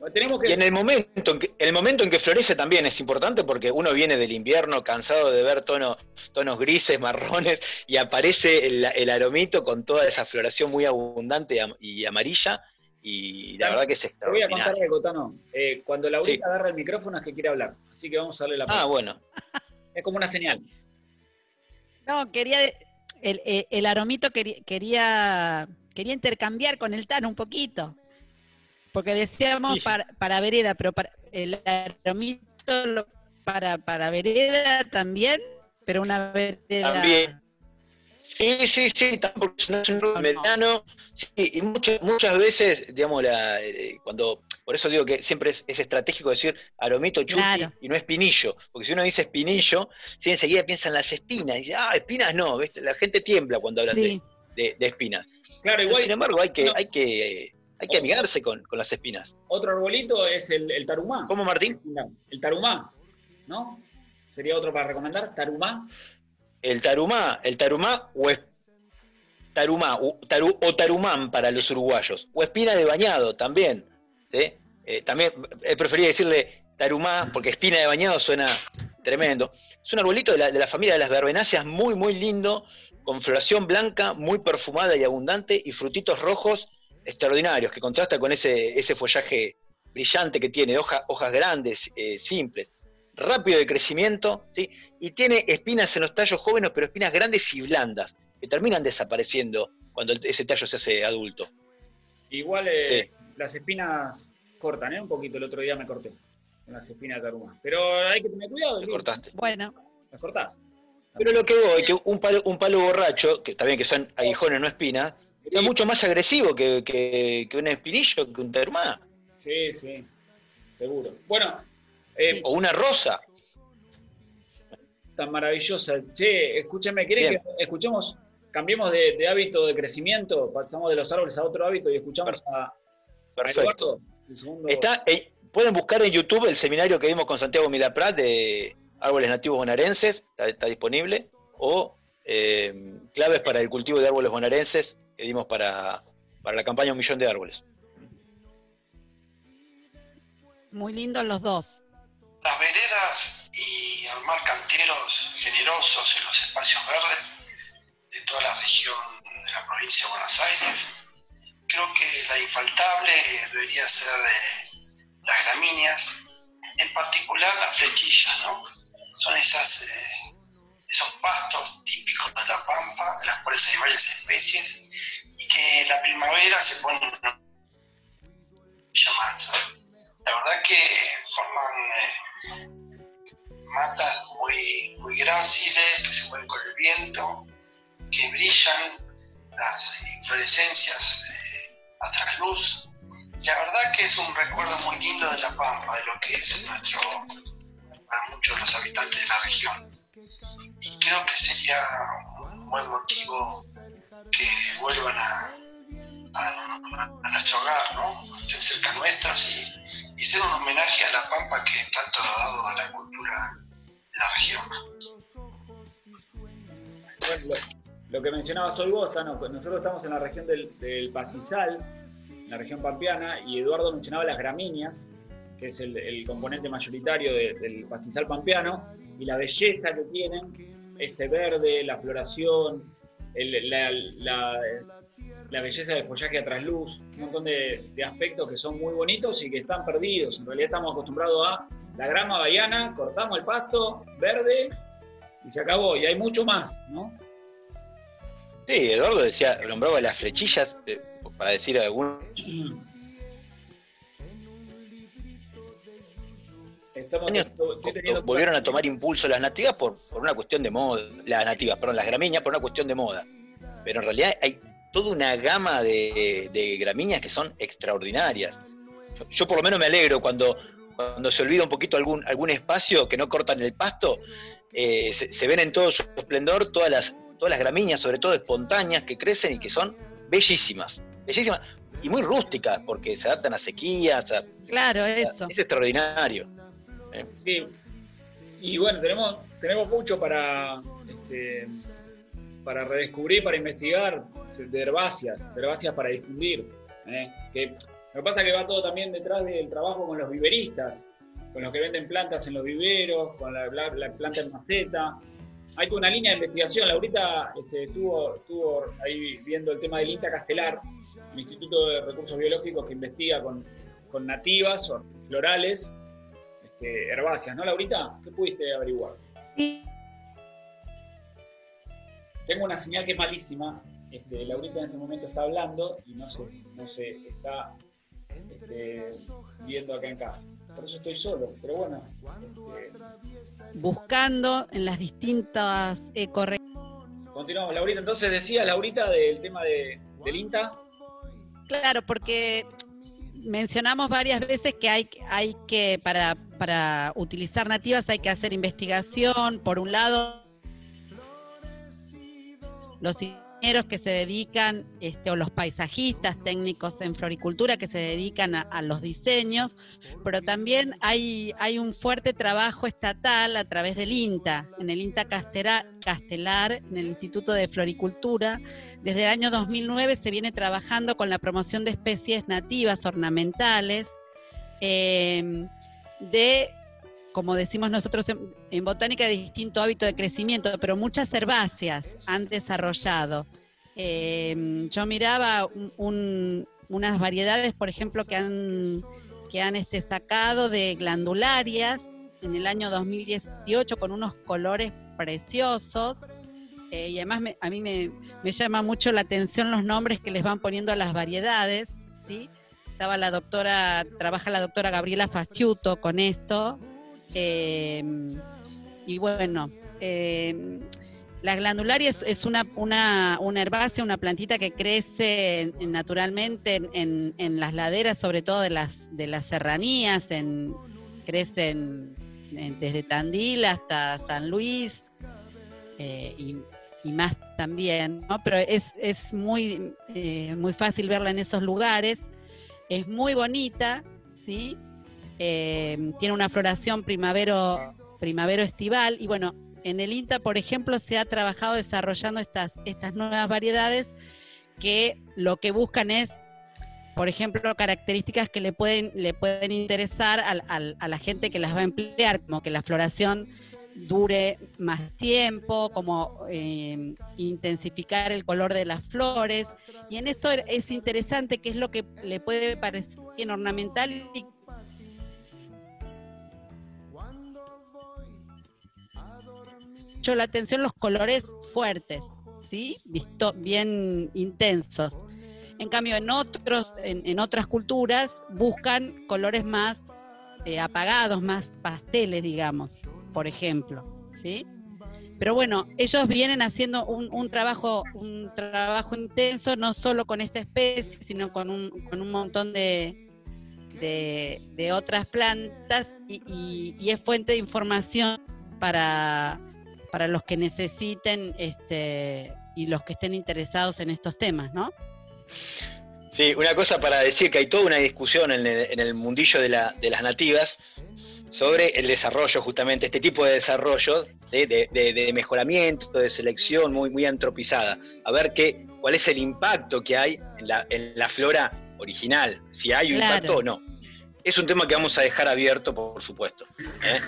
Bueno, tenemos que... Y en el momento en que, el momento en que florece también es importante porque uno viene del invierno cansado de ver tonos, tonos grises, marrones, y aparece el, el aromito con toda esa floración muy abundante y am- y amarilla, y la verdad que es Te voy a contar extraordinario. algo, Tano. Eh, cuando Laurita agarra el micrófono es que quiere hablar. Así que vamos a darle la Ah, palabra. bueno. Es como una señal. No, quería. El, el- el aromito quería, quería, quería intercambiar con el Tano un poquito. Porque decíamos Sí. para, para vereda, pero para el aromito para, para vereda también, pero una vereda. También. Sí, sí, sí, tampoco es un árbol mediano. Sí, y muchas, muchas veces, digamos, la, eh, cuando, por eso digo que siempre es, es estratégico decir aromito chuki Claro. y no espinillo, porque si uno dice espinillo, sí, enseguida piensa en las espinas, y dice, ah, espinas no, ¿viste? la gente tiembla cuando hablan Sí. de, de- de espinas. Claro, Pero, igual. sin embargo, hay que, no. hay que, eh, hay que amigarse con, con las espinas. Otro arbolito es el, el tarumá. ¿Cómo, Martín? El tarumá, ¿no? Sería otro para recomendar. Tarumá. El tarumá, el tarumá o es tarumá o, taru- o tarumán para los uruguayos, o espina de bañado también. ¿sí? Eh, también eh, prefería decirle tarumá porque espina de bañado suena tremendo. Es un arbolito de la, de la familia de las verbenáceas muy, muy lindo, con floración blanca, muy perfumada y abundante, y frutitos rojos extraordinarios, que contrasta con ese, ese follaje brillante que tiene, hoja- hojas grandes, eh, simples, rápido de crecimiento, ¿sí? y tiene espinas en los tallos jóvenes, pero espinas grandes y blandas, que terminan desapareciendo cuando ese tallo se hace adulto. Igual eh, las espinas cortan, ¿eh? Un poquito. El otro día me corté con las espinas de tarumá. Pero hay que tener cuidado. Cortaste. Bueno, Las cortás. Pero lo que voy, que un palo, un palo borracho, que también que son aguijones, no espinas, es mucho más agresivo que, que- que un espinillo, que un tarumá, Sí, sí. Seguro. Bueno, eh, o una rosa. tan maravillosa. Che, escúchame, ¿querés Bien. que escuchemos, cambiemos de, de hábito de crecimiento? Pasamos de los árboles a otro hábito y escuchamos a, a Perfecto. Eduardo, el segundo. Está, eh, pueden buscar en YouTube el seminario que dimos con Santiago Milaprat de árboles nativos bonaerenses, está, disponible, o eh, claves para el cultivo de árboles bonaerenses que dimos para, para la campaña Un Millón de Árboles. Muy lindos los dos. Las veredas y armar canteros generosos en los espacios verdes de toda la región de la provincia de Buenos Aires. Creo que la infaltable debería ser eh, las gramíneas, en particular las flechillas, ¿no? Son esas, eh, esos pastos típicos de la pampa, de las cuales hay varias especies, que la primavera se ponen una mansa. La verdad que forman eh, matas muy, muy gráciles, que se mueven con el viento, que brillan las inflorescencias eh, a trasluz. La verdad que es un recuerdo muy lindo de La Pampa, de lo que es nuestro, para muchos los habitantes de la región. Y creo que sería un buen motivo que vuelvan a, a, nuestro hogar, ¿no? Estén cerca nuestros y, y ser un homenaje a La Pampa que tanto ha dado a la cultura de la región. Lo que mencionaba hoy vos, nosotros estamos en la región del, pastizal, en la región pampeana, y Eduardo mencionaba las gramíneas, que es el, componente mayoritario del pastizal pampeano, y la belleza que tienen, ese verde, la floración, la, belleza del follaje a trasluz, un montón de, aspectos que son muy bonitos y que están perdidos. En realidad estamos acostumbrados a la grama bahiana, cortamos el pasto verde y se acabó, y hay mucho más, ¿no? Sí, Eduardo decía, nombraba las flechillas, eh, para decir *clears throat* años volvieron a tomar impulso las nativas por, una cuestión de moda, las nativas, perdón, las gramíneas por una cuestión de moda. Pero en realidad hay toda una gama de, gramíneas que son extraordinarias. Yo, por lo menos me alegro cuando, cuando se olvida un poquito algún, algún espacio que no cortan el pasto, eh, se, ven en todo su esplendor todas las todas las gramíneas, sobre todo espontáneas, que crecen y que son bellísimas, bellísimas y muy rústicas, porque se adaptan a sequías. claro, eso. Es extraordinario. ¿Eh? Y bueno, tenemos, tenemos mucho para, este, para redescubrir, para investigar de herbáceas, herbáceas para difundir. ¿eh? Que, lo que pasa es que va todo también detrás del trabajo con los viveristas, con los que venden plantas en los viveros, con la, la planta en maceta, hay una línea de investigación. Laurita este, estuvo, estuvo ahí viendo el tema del INTA Castelar, el Instituto de Recursos Biológicos que investiga con, nativas o florales, este, herbáceas, ¿no, Laurita? ¿Qué pudiste averiguar? Sí. Tengo una señal que es malísima. Este, Laurita en este momento está hablando y no se, no se está este, viendo acá en casa. Por eso estoy solo, pero bueno. Este, Buscando en las distintas ecoregiones. Continuamos, Laurita. Entonces decía Laurita del tema de, del INTA. Claro, porque mencionamos varias veces que hay, hay que, para, para utilizar nativas hay que hacer investigación, por un lado, los que se dedican, este, o los paisajistas técnicos en floricultura que se dedican a, los diseños, pero también hay, hay un fuerte trabajo estatal a través del INTA, en el INTA Castelar, en el Instituto de Floricultura. Desde el año 2009 se viene trabajando con la promoción de especies nativas ornamentales. Eh, de como decimos nosotros en, botánica, de distinto hábito de crecimiento, pero muchas herbáceas han desarrollado. Eh, yo miraba unas variedades, por ejemplo, que han, que han este, sacado de glandularias en el año 2018 con unos colores preciosos. Eh, y además a mí me, llama mucho la atención los nombres que les van poniendo a las variedades. ¿sí? Estaba la doctora, trabaja la doctora Gabriela Faciuto con esto, Em, y bueno, em, la glandularia es, una, una, una, herbácea, una plantita que crece naturalmente en, las laderas, sobre todo de las, de las serranías, en, crecen desde Tandil hasta San Luis eh, y, más también, ¿no? pero es, es muy, eh, muy fácil verla en esos lugares, es muy bonita, ¿sí? Eh, tiene una floración primavero, primavero estival y bueno, en el INTA, por ejemplo, se ha trabajado desarrollando estas, estas nuevas variedades que lo que buscan es, por ejemplo, características que le pueden, le pueden interesar al- al- a la gente que las va a emplear, como que la floración dure más tiempo, como eh, intensificar el color de las flores. Y en esto es interesante que es lo que le puede parecer ornamental y mucho la atención los colores fuertes, ¿sí? Visto, bien intensos. En cambio, en otros, en, otras culturas buscan colores más eh, apagados, más pasteles, digamos, por ejemplo, ¿sí? Pero bueno, ellos vienen haciendo un, trabajo, un trabajo intenso, no solo con esta especie, sino con un, con un montón de, de, otras plantas y- y es fuente de información para, para los que necesiten este, y los que estén interesados en estos temas, ¿no? Sí, una cosa para decir que hay toda una discusión en el, en el mundillo de, la- de las nativas sobre el desarrollo, justamente, este tipo de desarrollo, de, de- de- de mejoramiento, de selección muy, muy antropizada. A ver qué, cuál es el impacto que hay en la, en la flora original, si hay un Claro. impacto o no. Es un tema que vamos a dejar abierto, por supuesto. ¿eh?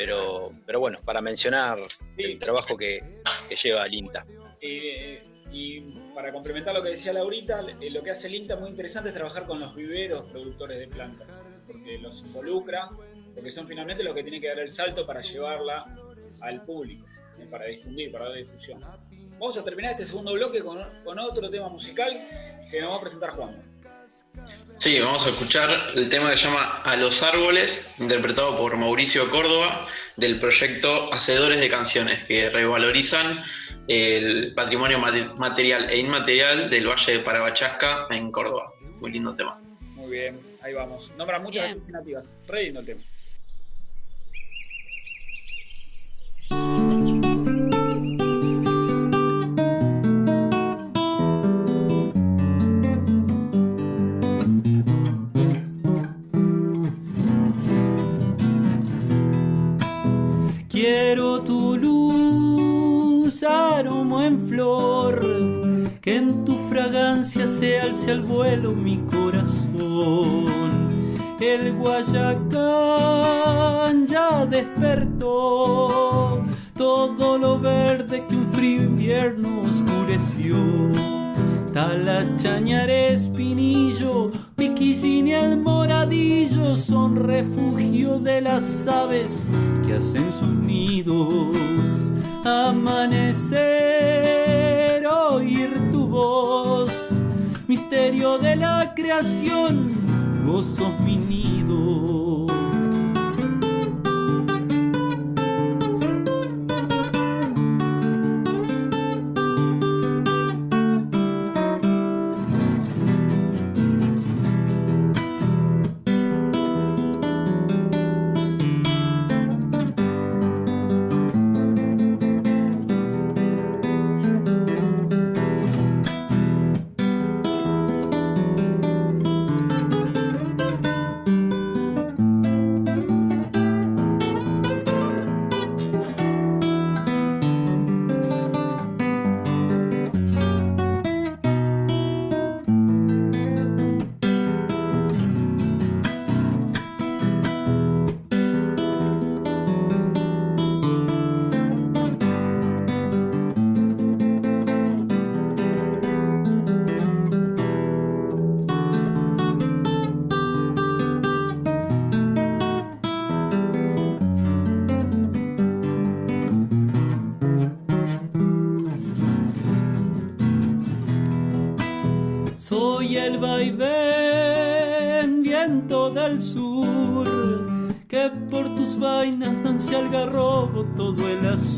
Pero, pero bueno, para mencionar el trabajo que, que lleva el INTA. Eh, y para complementar lo que decía Laurita, eh, lo que hace el INTA muy interesante es trabajar con los viveros productores de plantas, porque los involucra, porque son finalmente los que tienen que dar el salto para llevarla al público, eh, para difundir, para dar difusión. Vamos a terminar este segundo bloque con, con otro tema musical que nos va a presentar Juan. Sí, vamos a escuchar el tema que se llama A los árboles, interpretado por Mauricio Córdoba, del proyecto Hacedores de Canciones, que revalorizan el patrimonio mate- material e inmaterial del Valle de Parabachasca en Córdoba. Muy lindo tema. Muy bien, ahí vamos. Nombran muchas Bien. especies nativas. Re lindo el tema. En flor, que en tu fragancia se alce al vuelo mi corazón. El Guayacán ya despertó todo lo verde que un frío invierno oscureció. Talachañar, espinillo, piquillín y el moradillo son refugio de las aves que hacen sus nidos. Amanecer, oír tu voz, misterio de la creación, vos sos mi nido. Vaivén, viento del sur, que por tus vainas danse algarrobo todo el azul.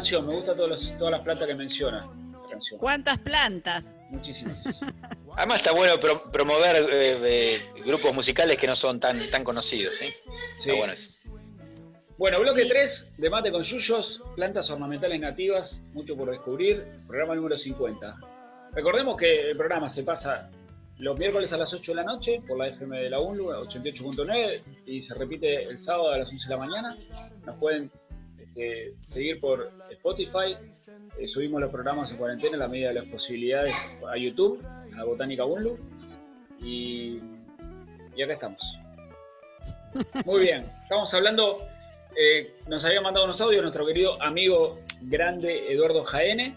Canción, me gusta todas las, todas las plantas que menciona. la canción. ¿Cuántas plantas? Muchísimas. *laughs* Además está bueno pro- promover eh, eh, grupos musicales que no son tan, tan conocidos. ¿sí? Sí. Está bueno eso. Bueno, bloque 3 de Mate con Yuyos, plantas ornamentales nativas, mucho por descubrir, programa número 50. Recordemos que el programa se pasa los miércoles a las 8 de la noche por la FM de la UNLU, 88.9, y se repite el sábado a las 11 de la mañana. Nos pueden seguir por Spotify, eh, subimos los programas en cuarentena a la medida de las posibilidades a YouTube, a Botánica UNLU, y, y acá estamos. Muy bien, estamos hablando eh, nos había mandado unos audios nuestro querido amigo grande Eduardo Jaene.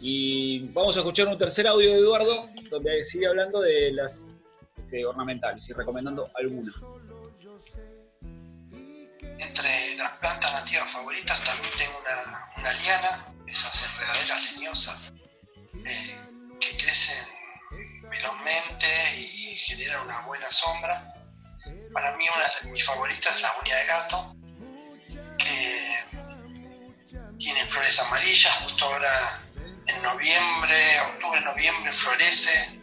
Y vamos a escuchar un tercer audio de Eduardo, donde sigue hablando de las este, ornamentales y recomendando alguna. Las plantas nativas favoritas también tengo una, una liana, esas enredaderas leñosas eh, que crecen velozmente y generan una buena sombra. Para mí una de mis favoritas es la uña de gato, que tiene flores amarillas, justo ahora en noviembre, octubre, noviembre florece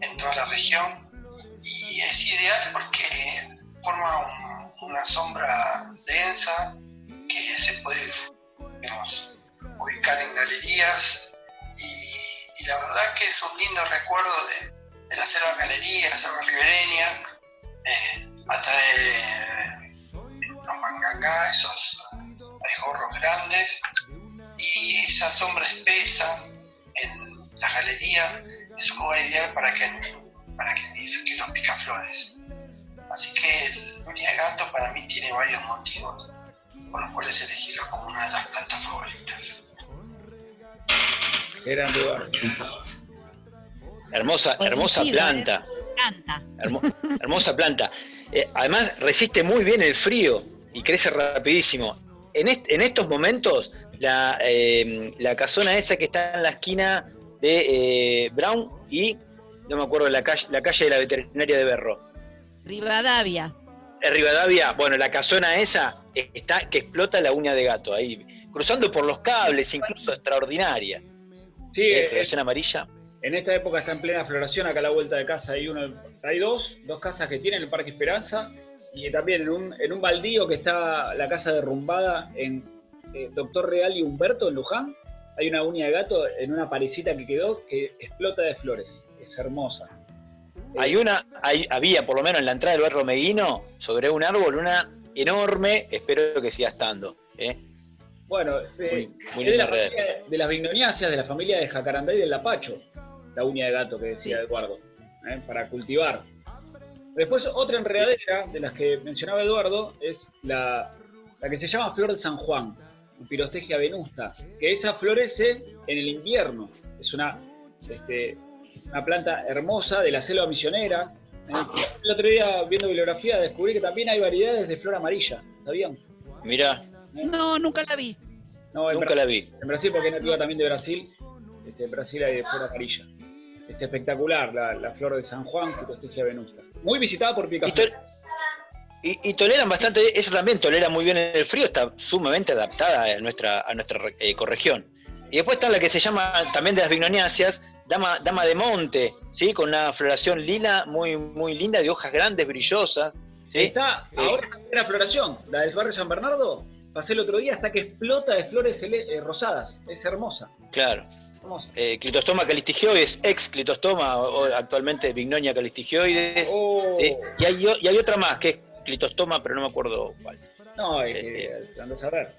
en toda la región y es ideal porque forma un- una sombra densa que se puede ubicar en galerías y, la verdad que es un lindo recuerdo de, de la selva galería, la selva ribereña, eh, los mangangá, esos abejorros grandes y esa sombra espesa en la galería es un lugar ideal para que, para que los picaflores. Así que el de gato para mí tiene varios motivos por los cuales elegirlo como una de las plantas favoritas. Hermosa, hermosa planta. Hermo- hermosa planta. Eh, además, resiste muy bien el frío y crece rapidísimo. En, est- en estos momentos, la, eh, la casona esa que está en la esquina de eh, Brown y, no me acuerdo, la calle, la calle de la veterinaria de Berro. Rivadavia. Rivadavia, bueno, la casona esa está que explota la uña de gato ahí, cruzando por los cables, incluso extraordinaria. Sí, Eh, eh, floración amarilla. en esta época está en plena floración, acá a la vuelta de casa hay uno, hay dos, dos casas que tienen el Parque Esperanza y también en un, en un baldío que está la casa derrumbada en eh, Doctor Real y Humberto en Luján, hay una uña de gato en una parecita que quedó que explota de flores, es hermosa. Hay una, hay, había por lo menos en la entrada del barrio Meguino, sobre un árbol, una enorme, espero que siga estando. ¿eh? Bueno, eh, Muy- de, la familia de las vignoniáceas, de la familia de Jacarandá y del Lapacho, la uña de gato que decía Eduardo, ¿eh? para cultivar. Después, otra enredadera de las que mencionaba Eduardo es la, la que se llama flor de San Juan, Pirostegia venusta, que esa florece en el invierno. Es una, este, una planta hermosa de la selva misionera. El otro día, viendo bibliografía, descubrí que también hay variedades de flor amarilla, ¿sabían? Mirá, No, nunca la vi. No, nunca la vi. en Brasil, porque es nativa también de Brasil, este, en Brasil hay de flor amarilla. Es espectacular la, la flor de San Juan, Pirostegia venusta. Muy visitada por picaflor. y- y toleran bastante, eso también tolera muy bien el frío, está sumamente adaptada a nuestra, a nuestra eh, ecorregión. Y después está la que se llama también de las vignoniáceas, dama, dama de monte, ¿sí? con una floración lila muy, muy linda, de hojas grandes, brillosas. ¿sí? Está Eh, ahora en la floración, la del barrio San Bernardo, pasé el otro día hasta que explota de flores eh, rosadas. Es hermosa, Claro. hermosa. Eh, clitostoma calistigioides, ex clitostoma, o, o actualmente vignonia calistigioides. Oh, ¿sí? Y, hay, o- y hay otra más, que es clitostoma, pero no me acuerdo cuál. No, eh, eh, andás a ver.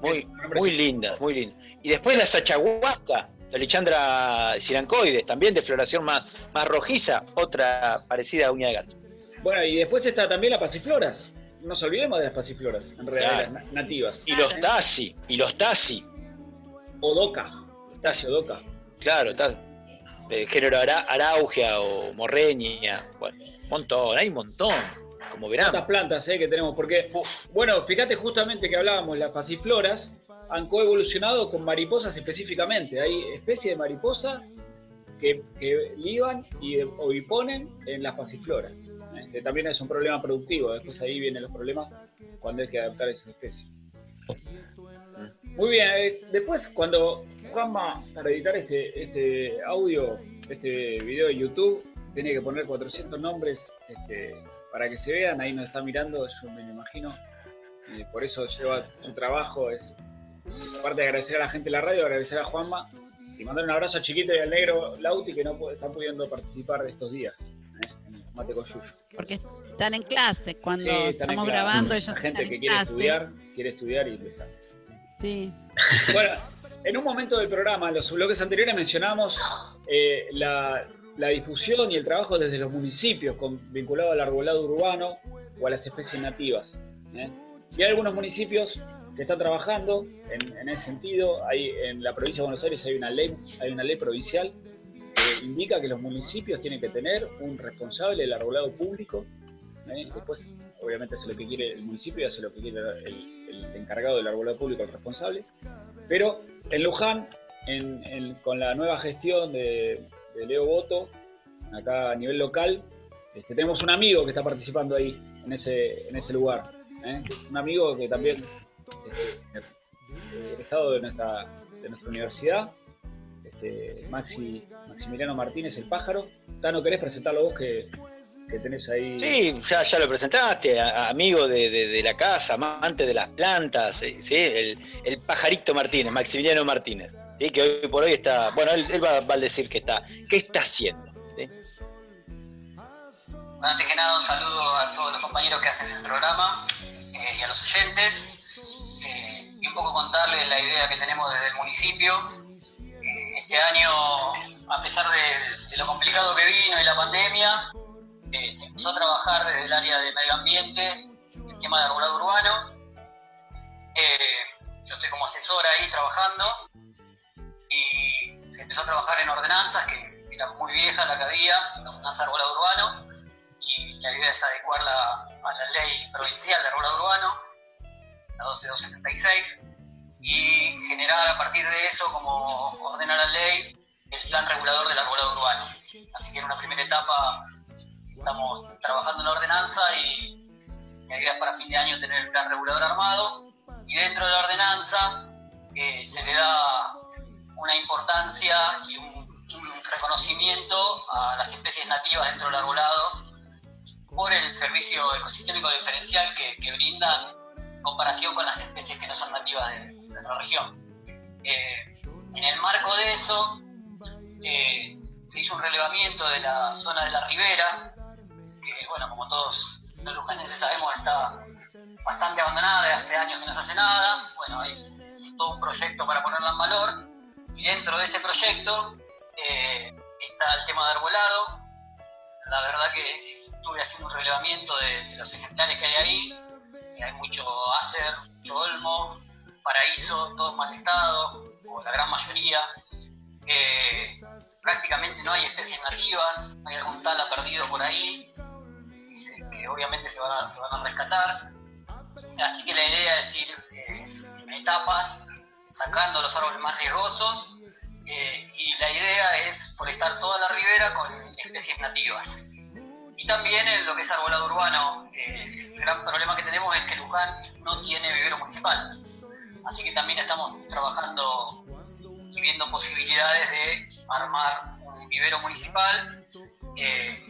Muy, muy linda, muy linda. Y después la sachahuasca, la lichandra sirancoides, también de floración más, más rojiza, otra parecida a uña de gato. Bueno, y después está también la pasifloras, no nos olvidemos de las pasifloras, en realidad, Claro. las na- nativas. Y los Tasi, y los Tasi. Odoca, Tasi Odoca. Claro, está. De género ara, araugia o morreña. Bueno, un montón, hay un montón. Como verán. Tantas plantas eh, que tenemos, porque, bueno, fíjate justamente que hablábamos, las pasifloras han coevolucionado con mariposas específicamente. Hay especies de mariposa que, que liban y en las pasifloras. ¿eh? También es un problema productivo, después ahí vienen los problemas cuando hay que adaptar esas especies. Muy bien, eh, después cuando Juanma, para editar este, este audio, este video de YouTube, tiene que poner 400 nombres este, para que se vean, ahí nos está mirando, yo me lo imagino, por eso lleva su trabajo, es aparte de agradecer a la gente de la radio, agradecer a Juanma y mandar un abrazo a Chiquito y al negro Lauti que no están pudiendo participar de estos días ¿eh? en Mate con Yuyo. Porque están en clase. Cuando Sí, estamos clase. grabando, ellos La gente están que en quiere clase. estudiar, quiere estudiar y empezar. Sí. Bueno, en un momento del programa, en los bloques anteriores mencionamos eh, la, la difusión y el trabajo desde los municipios con, vinculado al arbolado urbano o a las especies nativas. ¿eh? Y hay algunos municipios que están trabajando en, ese sentido. Hay, en la provincia de Buenos Aires hay una ley, hay una ley provincial que indica que los municipios tienen que tener un responsable del arbolado público. ¿eh? Después, obviamente, hace lo que quiere el municipio y hace lo que quiere el, encargado del arbolado público, el responsable. Pero en Luján, en- en- con la nueva gestión de, de Leo Boto, acá a nivel local, este, tenemos un amigo que está participando ahí, en ese, en ese lugar. ¿eh? Un amigo que también este, eh, egresado de nuestra, de nuestra universidad, este, Maxi, Maximiliano Martínez, el pájaro. Tano, ¿querés presentarlo vos que, que tenés ahí? Sí, ya, ya lo presentaste, a- a- amigo de, de- de la casa, amante de las plantas, sí, sí, el, el pajarito Martínez, Maximiliano Martínez, sí, que hoy por hoy está, bueno, él, él va, va a decir que está, ¿qué está haciendo? sí? Bueno, antes que nada, un saludo a todos los compañeros que hacen el programa eh, y a los oyentes. Un poco contarles la idea que tenemos desde el municipio. Eh, este año, a pesar de, de lo complicado que vino y la pandemia, eh, se empezó a trabajar desde el área de medio ambiente, el tema de arbolado urbano. Eh, yo estoy como asesor ahí trabajando y se empezó a trabajar en ordenanzas, que era muy vieja la que había, la ordenanza de arbolado urbano, y la idea es adecuarla a la ley provincial de arbolado urbano, la 12276, y generar a partir de eso, como ordena la ley, el plan regulador del arbolado urbano. Así que en una primera etapa estamos trabajando en la ordenanza y la idea es para fin de año tener el plan regulador armado, y dentro de la ordenanza eh, se le da una importancia y un, reconocimiento a las especies nativas dentro del arbolado por el servicio ecosistémico diferencial que, brindan comparación con las especies que no son nativas de nuestra región. Eh, en el marco de eso, eh, se hizo un relevamiento de la zona de la ribera, que bueno, como todos los lujanenses sabemos, está bastante abandonada, de hace años que no se hace nada. Bueno, hay todo un proyecto para ponerla en valor, y dentro de ese proyecto eh, está el tema de arbolado. La verdad que estuve haciendo un relevamiento de, de los ejemplares que hay ahí. Hay mucho acer, mucho olmo, paraíso, todo mal estado, o la gran mayoría. Eh, prácticamente no hay especies nativas, hay algún tala perdido por ahí, que obviamente se van, a, se van a rescatar. Así que la idea es ir eh, en etapas, sacando los árboles más riesgosos, eh, y la idea es forestar toda la ribera con especies nativas. Y también en lo que es arbolado urbano, eh, el gran problema que tenemos es que Luján no tiene vivero municipal. Así que también estamos trabajando y viendo posibilidades de armar un vivero municipal. eh,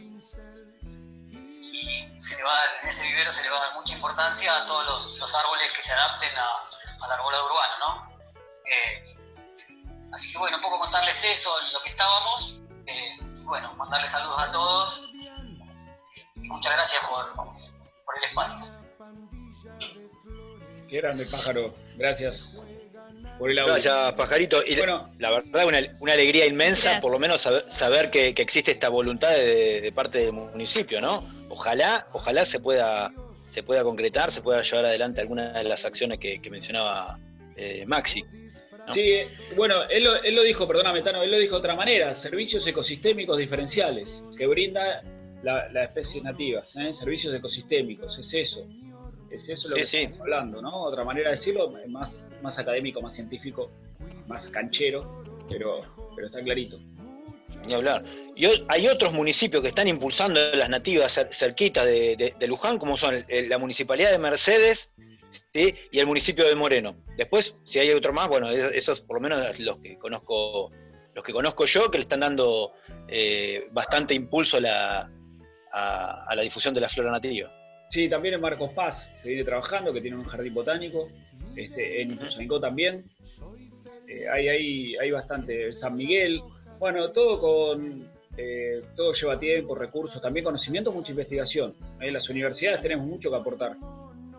y se le va en ese vivero se le va a dar mucha importancia a todos los, los árboles que se adapten al arbolado urbano, ¿no? Eh, así que bueno, un poco contarles eso, en lo que estábamos. eh, bueno, mandarles saludos a todos. Muchas gracias por, por el espacio. Qué grande pájaro, gracias por el audio. Gracias, pajarito. Y la verdad, una, una alegría inmensa, Gracias. por lo menos saber, saber que, que existe esta voluntad de, de parte del municipio, ¿no? Ojalá, ojalá se pueda se pueda concretar, se pueda llevar adelante alguna de las acciones que, mencionaba eh, Maxi. Sí, bueno, él lo, él lo dijo, perdóname, Tano, él lo dijo de otra manera, servicios ecosistémicos diferenciales que brinda las la especies nativas, ¿eh? servicios ecosistémicos, es eso. Es eso lo que estamos hablando, ¿no? Otra manera de decirlo, más, más académico, más científico, más canchero, pero, pero está clarito. Ni hablar. Y hay otros municipios que están impulsando las nativas cerquitas de, Luján, como son la municipalidad de Mercedes y el municipio de Moreno. Después, si hay otro más, bueno, esos por lo menos los que conozco, los que conozco yo, que le están dando eh, bastante impulso a la, a, la difusión de la flora nativa. Sí, también en Marcos Paz se viene trabajando, que tiene un jardín botánico, este, en Ituzaingó también. Eh, hay, hay, hay bastante, San Miguel, bueno, todo con eh, todo lleva tiempo, recursos, también conocimiento, mucha investigación. En las universidades tenemos mucho que aportar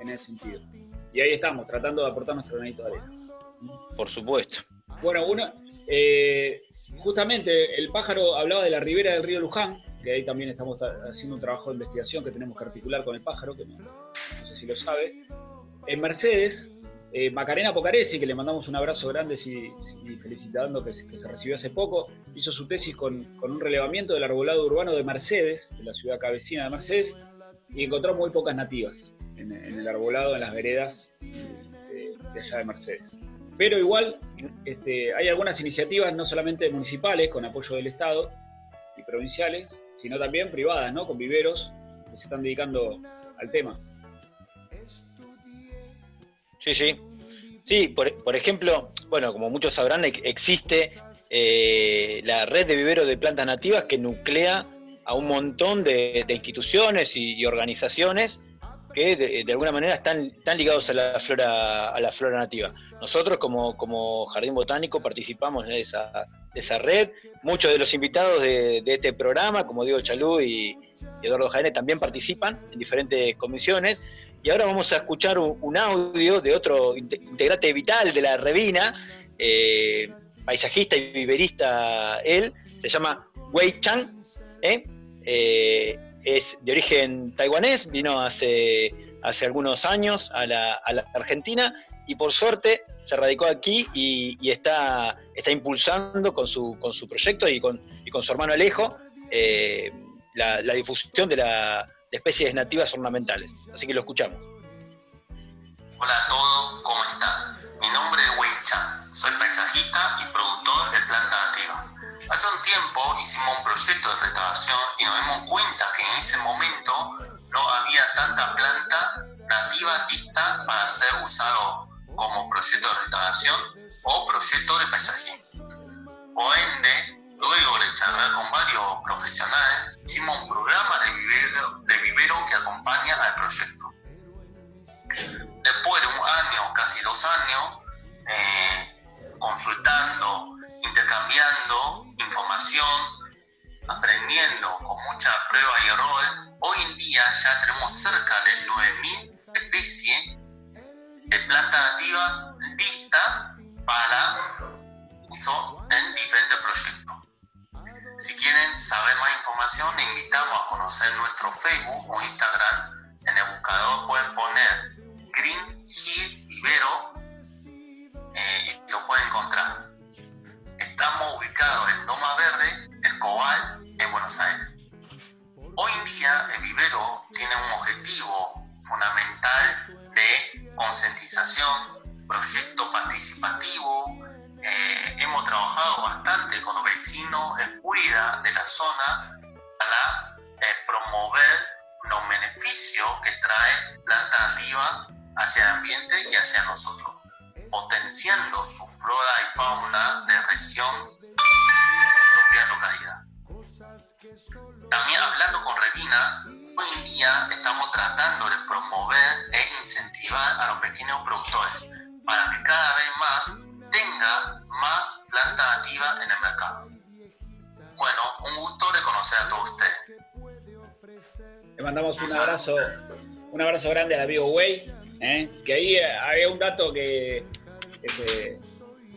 en ese sentido. Y ahí estamos, tratando de aportar nuestro granito de arena. Por supuesto. Bueno, una, eh, justamente el pájaro hablaba de la ribera del río Luján, que ahí también estamos haciendo un trabajo de investigación que tenemos que articular con el pájaro, que no sé si lo sabe. En Mercedes eh, Macarena Pocaresi, que le mandamos un abrazo grande y, felicitando que, se recibió hace poco, hizo su tesis con, un relevamiento del arbolado urbano de Mercedes, de la ciudad cabecina de Mercedes, y encontró muy pocas nativas en, el arbolado, en las veredas de, allá de Mercedes. Pero igual este, hay algunas iniciativas, no solamente municipales, con apoyo del Estado y provinciales, sino también privadas, ¿no? con viveros que se están dedicando al tema. Sí, sí. Sí, por, ejemplo, bueno, como muchos sabrán, existe eh, la red de viveros de plantas nativas que nuclea a un montón de, instituciones y, organizaciones que de, alguna manera están, están, ligados a la flora a la flora nativa. Nosotros como, como Jardín Botánico participamos de esa, esa red. Muchos de los invitados de, este programa, como Diego Chalú y, Eduardo Jaene, también participan en diferentes comisiones. Y ahora vamos a escuchar un, audio de otro integrante vital de la Revina, eh, paisajista y viverista él, se llama Wei Chang, ¿eh? Eh, es de origen taiwanés, vino hace, hace algunos años a la, Argentina y por suerte se radicó aquí y, está, está impulsando con su, con su proyecto y con, y con su hermano Alejo la, la difusión de la, especies nativas ornamentales. Así que lo escuchamos. Hola a todos, ¿cómo están? Mi nombre es Wei Chan, soy paisajista y productor de planta nativa. Hace un tiempo hicimos un proyecto de restauración y nos dimos cuenta que en ese momento no había tanta planta nativa lista para ser usado como proyecto de restauración o proyecto de paisajismo. Por ende, Luego de charlar con varios profesionales, hicimos un programa de vivero, de vivero que acompaña al proyecto. Después de un año, casi dos años, eh, intercambiando aprendiendo con mucha prueba y error, hoy en día ya tenemos cerca de 9.000 especies de planta nativa lista para uso en diferentes proyectos. Si quieren saber más información, les invitamos a conocer nuestro Facebook o Instagram. En el buscador pueden poner Green Hill Vivero eh, y lo pueden encontrar. Estamos ubicados en Doma Verde, Escobar, en Buenos Aires. Hoy en día el vivero tiene un objetivo fundamental de concientización, proyecto participativo, eh, hemos trabajado bastante con los vecinos cuida de la zona para eh, promover los beneficios que trae planta nativa hacia el ambiente y hacia nosotros, potenciando su flora y fauna de región y su propia localidad. También hablando con Regina, hoy en día estamos tratando de promover e incentivar a los pequeños productores para que cada vez más tenga más planta nativa en el mercado. Bueno, un gusto de conocer a todos ustedes. Le mandamos un abrazo, un abrazo grande al amigo Way, ¿eh? que ahí había un dato que,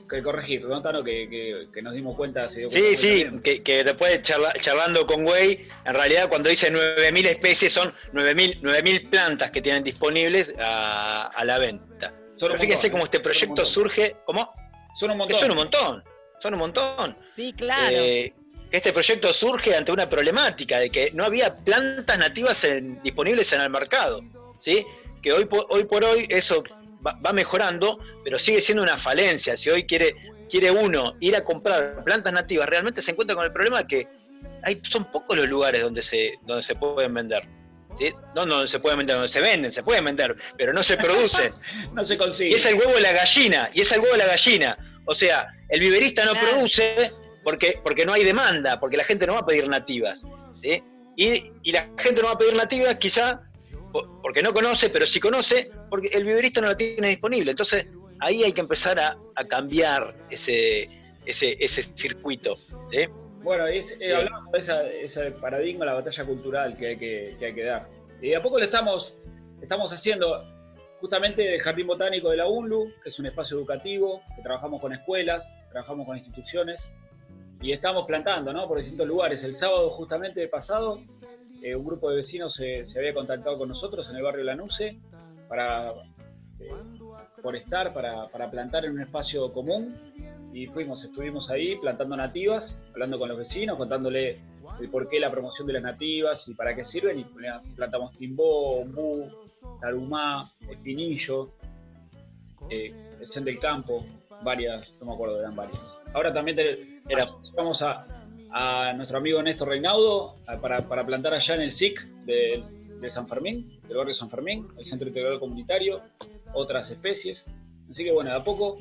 que corregir, ¿no, Tano? Que, que, que nos dimos cuenta. Se dio Sí, cuenta sí, que, que después charla- charlando con Güey, en realidad cuando dice 9.000 especies son 9.000 9.000 plantas que tienen disponibles a, a la venta. Pero fíjense montón, cómo este proyecto surge, ¿cómo? Son un Que montón. son un montón, son un montón. Sí, claro. Eh, que este proyecto surge ante una problemática de que no había plantas nativas en- disponibles en el mercado, ¿sí? Que hoy por hoy, por hoy eso va, va mejorando, pero sigue siendo una falencia. Si hoy quiere, quiere uno ir a comprar plantas nativas, realmente se encuentra con el problema de que hay, son pocos los lugares donde se, donde se pueden vender. ¿sí? No donde se pueden vender, donde se venden, se pueden vender, pero no se producen. *laughs* No se consigue. Y es el huevo de la gallina, y es el huevo de la gallina. O sea, el viverista no Claro. produce porque, porque no hay demanda, porque la gente no va a pedir nativas. ¿sí? Y, y la gente no va a pedir nativas quizá po- porque no conoce, pero sí conoce, porque el viverista no la tiene disponible. Entonces, ahí hay que empezar a, a cambiar ese, ese, ese circuito. ¿sí? Bueno, es- eh, hablamos de esa- ese paradigma, la batalla cultural que hay que, que hay que dar. Y a poco le estamos, estamos haciendo justamente el Jardín Botánico de la UNLU, que es un espacio educativo, que trabajamos con escuelas, trabajamos con instituciones y estamos plantando ¿no? por distintos lugares. El sábado justamente pasado, eh, un grupo de vecinos se, se había contactado con nosotros en el barrio Lanuse para eh, forestar, para, para plantar en un espacio común y fuimos, estuvimos ahí plantando nativas, hablando con los vecinos, contándole el por qué la promoción de las nativas y para qué sirven. Y plantamos timbó, ombú, tarumá, espinillo, eh, el campo, varias, no me acuerdo, eran varias. Ahora también vamos a, a nuestro amigo Néstor Reinaudo para, para plantar allá en el SIC de, de San Fermín, del barrio San Fermín, el Centro Integral Comunitario, otras especies. Así que bueno, de a poco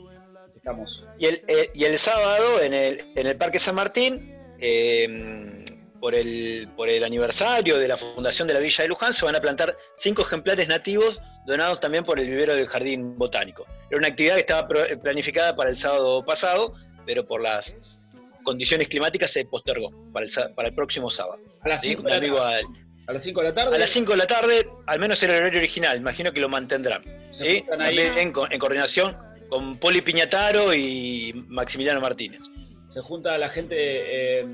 estamos. Y el, eh, y el sábado en el, en el Parque San Martín, eh, por, el, por el aniversario de la fundación de la Villa de Luján, se van a plantar cinco ejemplares nativos donados también por el vivero del Jardín Botánico. Era una actividad que estaba pro- planificada para el sábado pasado, pero por las condiciones climáticas se postergó para el, para el próximo sábado. A las ¿sí? 5 Un de, la amigo tarde. A las 5 de la tarde. a las 5 de la tarde, al menos en el horario original, imagino que lo mantendrán. ¿sí? ahí. En coordinación con Poli Piñataro y Maximiliano Martínez. se junta la gente eh,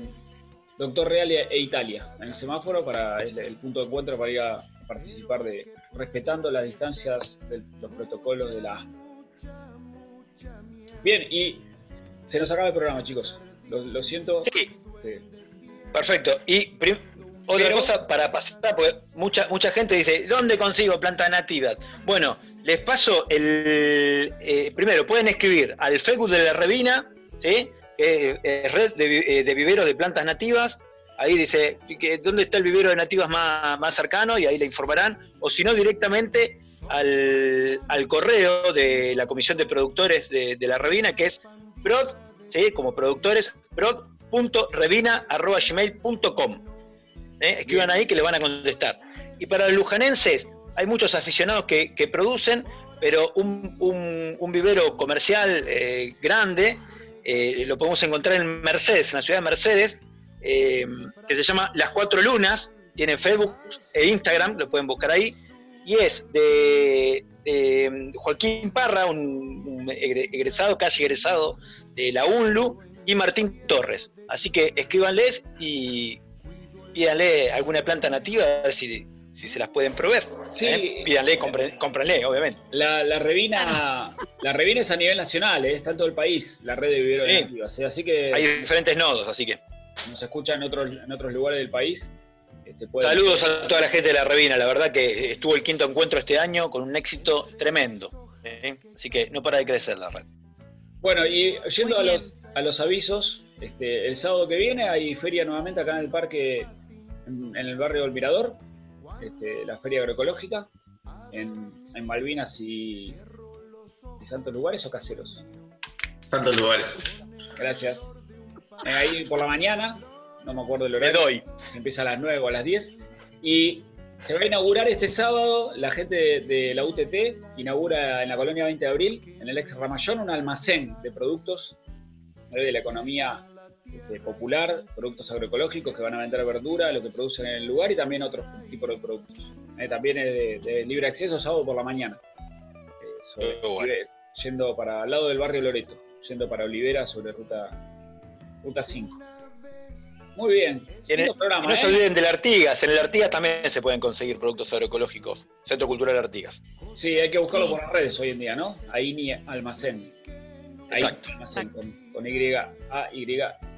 Doctor Real e e Italia en el semáforo para el, el punto de encuentro para ir a, participar de respetando las distancias de los protocolos de la. Bien, y se nos acaba el programa, chicos. Lo, lo siento. Sí, Sí. perfecto. Y otra Pero- cosa para pasar, porque mucha, mucha gente dice, ¿dónde consigo plantas nativas? Bueno, les paso el... eh, primero, pueden escribir al Facebook de la Revina, ¿sí? que es red de, eh, de viveros de plantas nativas. Ahí dice que dónde está el vivero de nativas más, más cercano y ahí le informarán. O si no, directamente al, al correo de la Comisión de Productores de, de la Revina, que es prod, ¿sí? como productores, prod.revina.gmail.com. ¿eh? Escriban ahí que le van a contestar. Y para los lujanenses, hay muchos aficionados que, que producen, pero un, un- un vivero comercial eh, grande eh, lo podemos encontrar en Mercedes, en la ciudad de Mercedes, eh, que se llama Las Cuatro Lunas. Tiene Facebook e Instagram, lo pueden buscar ahí. Y es de, de Joaquín Parra, un, un egre- egresado, casi egresado de la UNLU, y Martín Torres. Así que escríbanles y pídanle alguna planta nativa a ver si, si se las pueden proveer. Sí. ¿eh? Pídanle, compren- cómprenle, obviamente. La, la Revina, la Revina es a nivel nacional, ¿eh? está en todo el país, la red de viveros Sí. nativas, ¿eh? Así que Hay diferentes nodos, así que nos escuchan en otros, en otros lugares del país. Este, saludos a toda la gente de la Revina. La verdad que estuvo el quinto encuentro este año con un éxito tremendo. ¿eh? Así que no para de crecer la red. Bueno, y yendo a los, a los avisos, este, el sábado que viene hay feria nuevamente acá en el parque, en, en el barrio del Mirador, este, la feria agroecológica, en, en Malvinas y, y Santos Lugares o Caseros. Tantos lugares. Gracias. Eh, Ahí por la mañana, no me acuerdo el Me horario, doy. se empieza a las 9 o a las 10. Y se va a inaugurar este sábado, la gente de, de la UTT inaugura en la colonia 20 de abril, en el ex Ramallón, un almacén de productos eh, de la economía este, popular, productos agroecológicos que van a vender verdura, lo que producen en el lugar y también otros tipos de productos. Eh, también es de, de libre acceso sábado por la mañana. Eh, sobre- Qué bueno. yendo para el lado del barrio Loreto. yendo para Olivera sobre ruta, ruta 5. Muy bien. En el- programa, no se ¿eh? olviden del Artigas. En el Artigas también se pueden conseguir productos agroecológicos. Centro Cultural Artigas. Sí, hay que buscarlo por las redes hoy en día, ¿no? Ahí ni almacén. Ahí Exacto. almacén con, con Y, A, Y,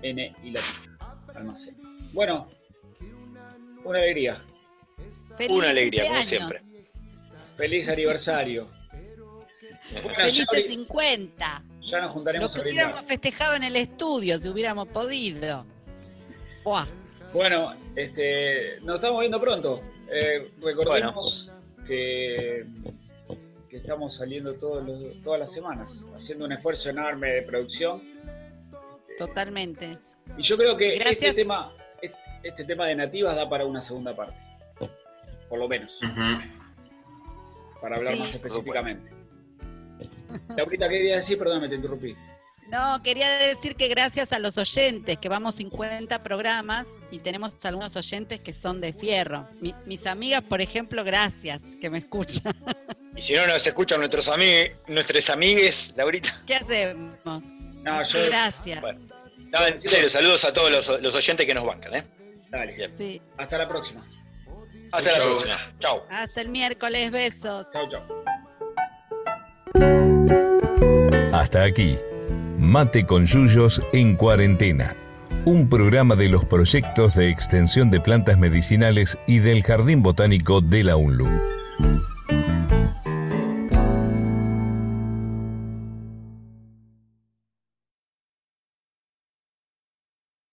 N y latina. Almacén. Bueno, una alegría. Feliz Una alegría, como siempre. Feliz aniversario. Bueno, Feliz ya, de 50. ya nos Lo juntaremos que a brindar. hubiéramos festejado en el estudio, si hubiéramos podido. Buah. Bueno, este, nos estamos viendo pronto. Eh, recordemos que, que estamos saliendo todos los- todas las semanas, haciendo un esfuerzo enorme de producción. Totalmente. Y yo creo que este tema, este, este tema de nativas da para una segunda parte. Por lo menos. Para hablar Sí. más específicamente. Laurita, ¿qué querías decir? Perdón, me te interrumpí. No, quería decir que gracias a los oyentes, que vamos 50 programas y tenemos algunos oyentes que son de fierro. Mi- mis amigas, por ejemplo, gracias, que me escuchan. Y si no nos escuchan nuestros amigos, nuestras amigues, Laurita. ¿Qué hacemos? No, yo, Gracias. Bueno. No, en serio, saludos a todos los, los oyentes que nos bancan, ¿eh? dale. Sí. Hasta la próxima. Hasta la próxima. Chao. Hasta el miércoles, besos. Chau, chau. Hasta aquí, Mate con Yuyos en cuarentena, un programa de los proyectos de extensión de plantas medicinales y del Jardín Botánico de la UNLU.